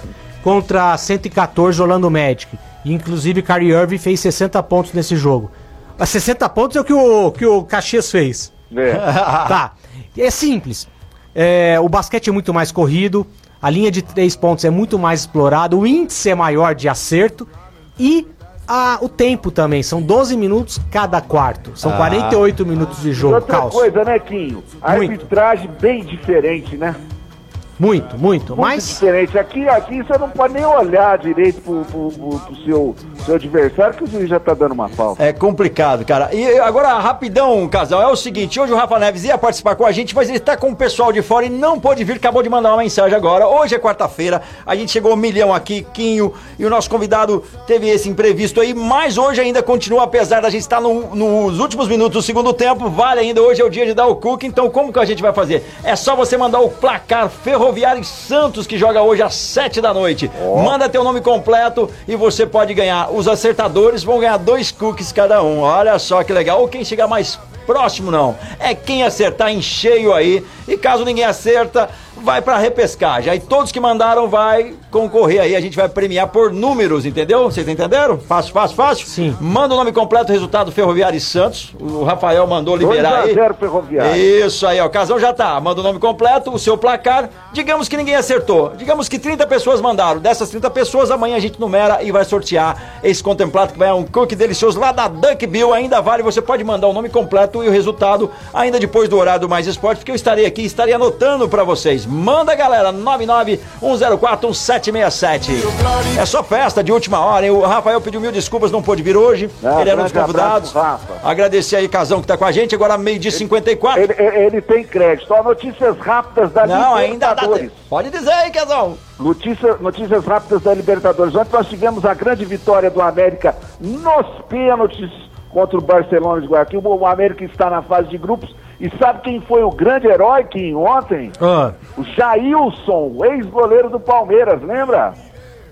contra 114 Orlando Magic. E, inclusive, Kyrie Irving fez 60 pontos nesse jogo. Mas 60 pontos é o que o, que o Caxias fez. É. Tá. É simples. É, o basquete é muito mais corrido, a linha de três pontos é muito mais explorada, o índice é maior de acerto e a- o tempo também. São 12 minutos cada quarto. São 48 minutos de jogo. Outra Caos. coisa, né, Quinho? A Muito. arbitragem bem diferente, né? Muito, muito. Muito Mas diferente. Aqui, aqui você não pode nem olhar direito pro, pro, pro- pro seu, seu adversário, que o juiz já tá dando uma falta. É complicado, cara. E agora, rapidão, casal, é o seguinte, hoje o Rafa Neves ia participar com a gente, mas ele tá com o pessoal de fora e não pôde vir, acabou de mandar uma mensagem agora. Hoje é quarta-feira, a gente chegou um milhão aqui, Quinho, e o nosso convidado teve esse imprevisto aí, mas hoje ainda continua, apesar da gente estar no- nos últimos minutos do segundo tempo, vale ainda, hoje é o dia de dar o cook, então como que a gente vai fazer? É só você mandar o placar Ferroviário Santos, que joga hoje às 7 da noite. Manda teu nome completo e você pode ganhar. Os acertadores vão ganhar dois cookies cada um. Olha só que legal. Ou quem chegar mais próximo, não. É quem acertar em cheio aí. E caso ninguém acerta, vai pra repescagem. Aí todos que mandaram vai concorrer aí. A gente vai premiar por números, entendeu? Vocês entenderam? Fácil, fácil, fácil? Sim. Manda o nome completo, resultado Ferroviário e Santos. O Rafael mandou 2 liberar a aí. 0 Ferroviário. Isso aí, ó. O casal já tá. Manda o nome completo, o seu placar. Digamos que ninguém acertou. Digamos que 30 pessoas mandaram. Dessas 30 pessoas, amanhã a gente numera e vai sortear esse contemplado que vai um cookie delicioso lá da Dunk Bill. Ainda vale, você pode mandar o nome completo e o resultado ainda depois do horário do Mais Esporte, porque eu estarei aqui, estarei anotando pra vocês. Manda, galera, 991041767. É só festa de última hora, hein? O Rafael pediu mil desculpas, não pôde vir hoje. Ah, ele era um dos convidados. Rafa. Agradecer aí, Casão, que tá com a gente. Agora, meio-dia 54. Ele, ele tem crédito. Só notícias rápidas da Não, ainda dá tempo. Pode dizer aí, Casão. Notícia, notícias rápidas da Libertadores. Ontem nós tivemos a grande vitória do América nos pênaltis contra o Barcelona de Guayaquil. O América está na fase de grupos. E sabe quem foi o grande herói que ontem? Ah, O Jailson, o ex-goleiro do Palmeiras, lembra?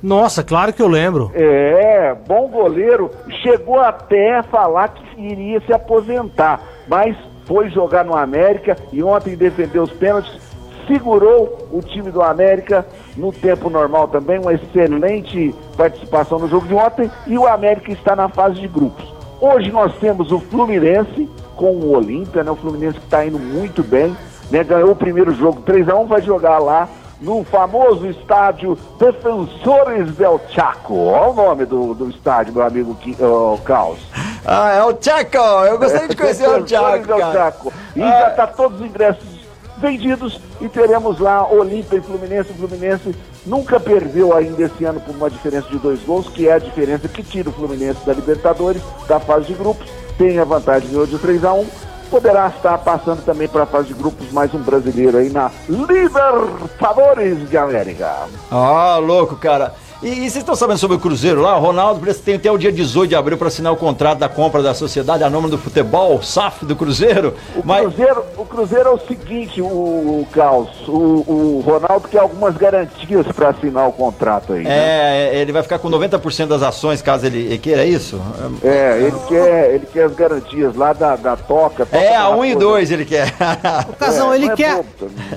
nossa, claro que eu lembro. É, bom goleiro. Chegou até a falar que iria se aposentar, mas foi jogar no América e ontem defendeu os pênaltis, segurou o time do América no tempo normal também, uma excelente participação no jogo de ontem e o América está na fase de grupos. Hoje nós temos o Fluminense com o Olímpia, né? O Fluminense que está indo muito bem, né? Ganhou o primeiro jogo 3 a 1 vai jogar lá no famoso estádio Defensores del Chaco. Olha o nome do, do estádio, meu amigo ô, Caos. Ah, é o Chaco. Eu gostaria de conhecer o Chaco, del cara. Chaco. E já está todos os ingressos vendidos e teremos lá Olímpia e Fluminense. O Fluminense nunca perdeu ainda esse ano por uma diferença de dois gols, que é a diferença que tira o Fluminense da Libertadores, da fase de grupos. Tem a vantagem de hoje de 3 a 1 Poderá estar passando também para a fase de grupos mais um brasileiro aí na Libertadores de América. Ah, louco, cara. E, e vocês estão sabendo sobre o Cruzeiro lá? O Ronaldo parece que tem até o dia 18 de abril para assinar o contrato da compra da sociedade a nome do futebol, SAF do Cruzeiro. O Mas Cruzeiro, o Cruzeiro é o seguinte, o, o Caos, o, o Ronaldo quer algumas garantias para assinar o contrato aí. né? é, ele vai ficar com 90% das ações caso ele, ele queira é isso? É, ele quer, ele quer as garantias lá da, da toca. toca É, a aquela 1 e coisa. 2 ele quer. O Casão, É, ele é quer.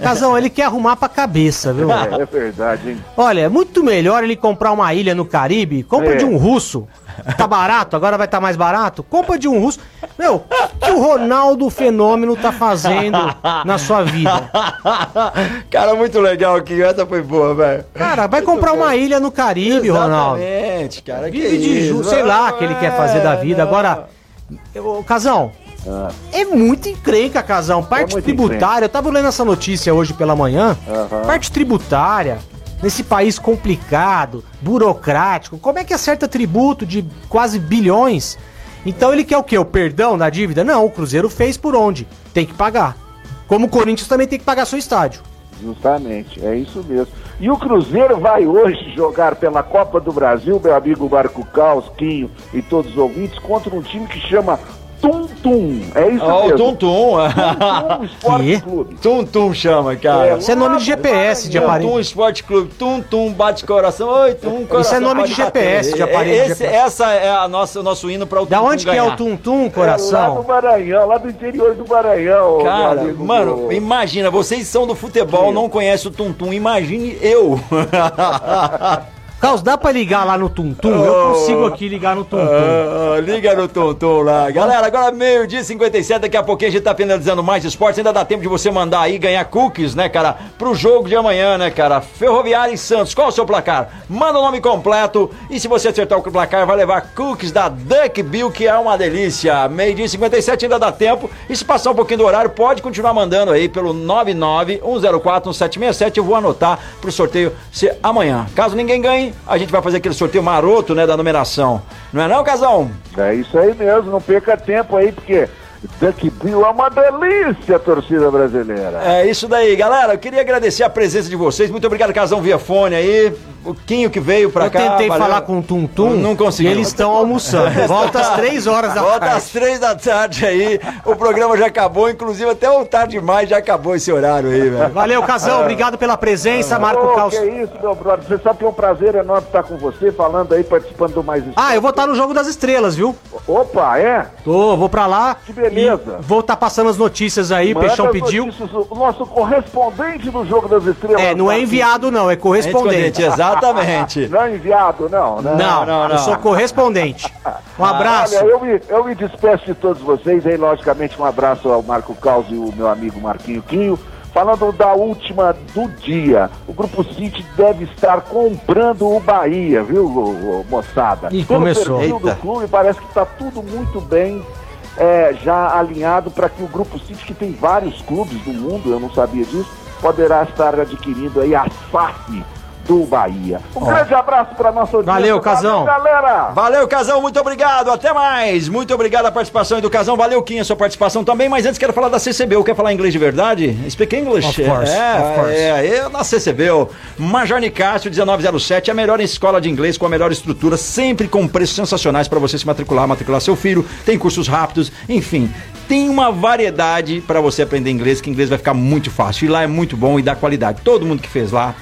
Casão, ele quer arrumar pra cabeça, viu? É, é verdade, hein? Olha, é muito melhor ele comprar uma ilha no Caribe, compra É. de um russo. Tá barato, agora vai estar mais barato? Compra de um russo. Meu, o que o Ronaldo Fenômeno tá fazendo na sua vida? cara, muito legal aqui. Essa foi boa, velho. Cara, vai comprar uma ilha no Caribe, Ronaldo. Exatamente, cara. que Vive de isso. ju, sei lá, que ele quer fazer da vida. É, Agora, Casão, é muito encrenca, Casão. Parte É muito tributária, eu tava lendo essa notícia hoje pela manhã. Parte tributária, nesse país complicado, burocrático, como é que acerta tributo de quase bilhões? Então ele quer o quê? O perdão da dívida? Não, o Cruzeiro fez por onde? Tem que pagar. Como o Corinthians também tem que pagar seu estádio. Justamente, é isso mesmo. E o Cruzeiro vai hoje jogar pela Copa do Brasil, meu amigo Marco Caos, Quinho e todos os ouvintes, contra um time que chama Tum Tum. É isso Ó, o mesmo. Tum Tum. Tum Esporte? Clube. Tum Tum chama, cara. Isso é nome de GPS de Tum aparelho. Tum Esporte Clube, Tum Tum bate coração, oi Tum coração. Isso é nome de GPS, de aparelho de Esse-. Essa é a nossa, o nosso hino para o Da Tum Tum onde que é o Tum Tum, É, lá do coração? Maranhão, lá do interior do Maranhão. Cara, amigo mano, imagina, vocês são do futebol, não conhecem o Tum Tum, imagine eu. Carlos, dá pra ligar lá no Tum Tum? Eu consigo aqui ligar no Tum Tum. Ah, liga no Tum Tum lá. Galera, agora meio-dia e 57, daqui a pouquinho a gente tá finalizando mais esportes. Ainda dá tempo de você mandar aí ganhar cookies, né, cara? Pro jogo de amanhã, né, cara? Ferroviária em Santos. Qual o seu placar? Manda o nome completo e se você acertar o placar, vai levar cookies da Duck Bill, que é uma delícia. Meio-dia e 57 ainda dá tempo. E se passar um pouquinho do horário, pode continuar mandando aí pelo 991041767. Eu vou anotar pro sorteio ser amanhã. Caso ninguém ganhe, a gente vai fazer aquele sorteio maroto, né, da numeração. Não é não, Casão? É isso aí mesmo, não perca tempo aí, porque Duck Bill é uma delícia, torcida brasileira. É isso daí, galera. Eu queria agradecer a presença de vocês. Muito obrigado, Casão via fone aí. O Quinho que veio pra Eu cá. tentei valeu. falar com o Tum Tum Não consegui. e eles estão almoçando. Volta às três horas da Volta tarde. às três da tarde aí. O programa já acabou, inclusive até o tarde demais já acabou esse horário aí, velho. Valeu, Casão. Obrigado pela presença, Marco Ô, Caos. que isso, meu brother. Você sabe que é um prazer enorme estar com você, falando aí, participando do Mais Ah, eu vou estar no Jogo das Estrelas, viu? Opa, é? Tô, vou pra lá. Que beleza. E vou estar passando as notícias aí, Manda Peixão pediu. notícias, O nosso correspondente do Jogo das Estrelas. É, não é enviado não, é correspondente. Exatamente. Não é enviado, não, né? Não, não, não. eu sou correspondente. Um abraço. Olha, eu me, eu me despeço de todos vocês aí, logicamente, um abraço ao Marco Caos e o meu amigo Marquinho Quinho. Falando da última do dia, o Grupo City deve estar comprando o Bahia, viu, moçada? Pelo começou. perfil Eita. do clube, parece que está tudo muito bem é, já alinhado para que o Grupo City, que tem vários clubes no mundo, eu não sabia disso, poderá estar adquirindo aí a SAF do Bahia. Um grande abraço para nossa audiência. Valeu, Casão. Valeu, galera. Valeu, Casão, muito obrigado, até mais. Muito obrigado a participação aí do Casão. Valeu, Kim, a sua participação também. Mas antes quero falar da CCBU. Quer falar inglês de verdade? Speak English? Of course, é, of course. é, é, na CCBU. Major Nicásio 1907, a melhor escola de inglês com a melhor estrutura, sempre com preços sensacionais para você se matricular, matricular seu filho. Tem cursos rápidos, enfim. Tem uma variedade para você aprender inglês, que inglês vai ficar muito fácil. E lá é muito bom e dá qualidade. Todo mundo que fez lá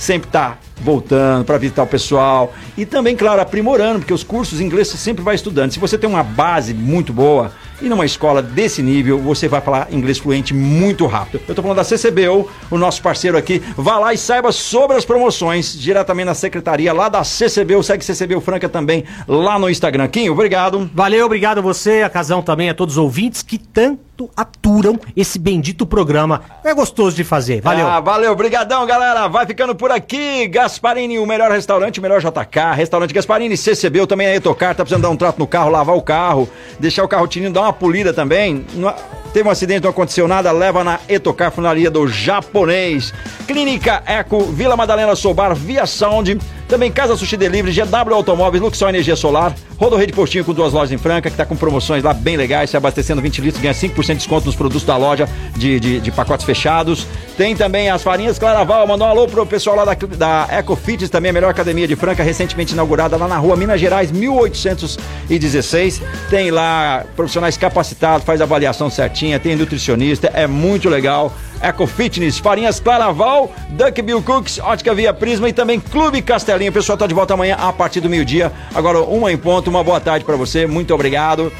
sempre tá voltando para visitar o pessoal e também, claro, aprimorando, porque os cursos em inglês você sempre vai estudando. Se você tem uma base muito boa e numa escola desse nível, você vai falar inglês fluente muito rápido. Eu tô falando da CCBU, o nosso parceiro aqui. Vá lá e saiba sobre as promoções diretamente na secretaria lá da CCBU. Segue CCBU Franca também lá no Instagram. Kim, obrigado. Valeu, obrigado a você, a Casão também, a todos os ouvintes que tanto aturam esse bendito programa. É gostoso de fazer. Valeu. Ah, valeu, brigadão, galera. Vai ficando por aqui. Gasparini, o melhor restaurante, o melhor JK. Restaurante Gasparini, CCB, também é Etocar. Tá precisando dar um trato no carro, lavar o carro, deixar o carro tinindo, dar uma polida também. Não- Teve um acidente, não aconteceu nada, leva na Etocar, funaria do japonês. Clínica Eco, Vila Madalena Sobar, Via Sound. Também Casa Sushi Delivery, GW Automóveis, Luxol Energia Solar, Rodorrede Postinho com duas lojas em Franca, que tá com promoções lá bem legais, se abastecendo 20 litros, ganha 5% de desconto nos produtos da loja de, de, de pacotes fechados. Tem também as farinhas Claraval, mandou um alô pro pessoal lá da, da Eco Fitness, também a melhor academia de Franca, recentemente inaugurada lá na rua Minas Gerais, 1816. Tem lá profissionais capacitados, faz avaliação certinha, tem nutricionista, é muito legal. Eco Fitness, Farinhas Claraval, Duck Bill Cooks, Ótica Via Prisma e também Clube Castelinho. O pessoal tá de volta amanhã a partir do meio-dia. Agora, uma em ponto, uma boa tarde para você. Muito obrigado.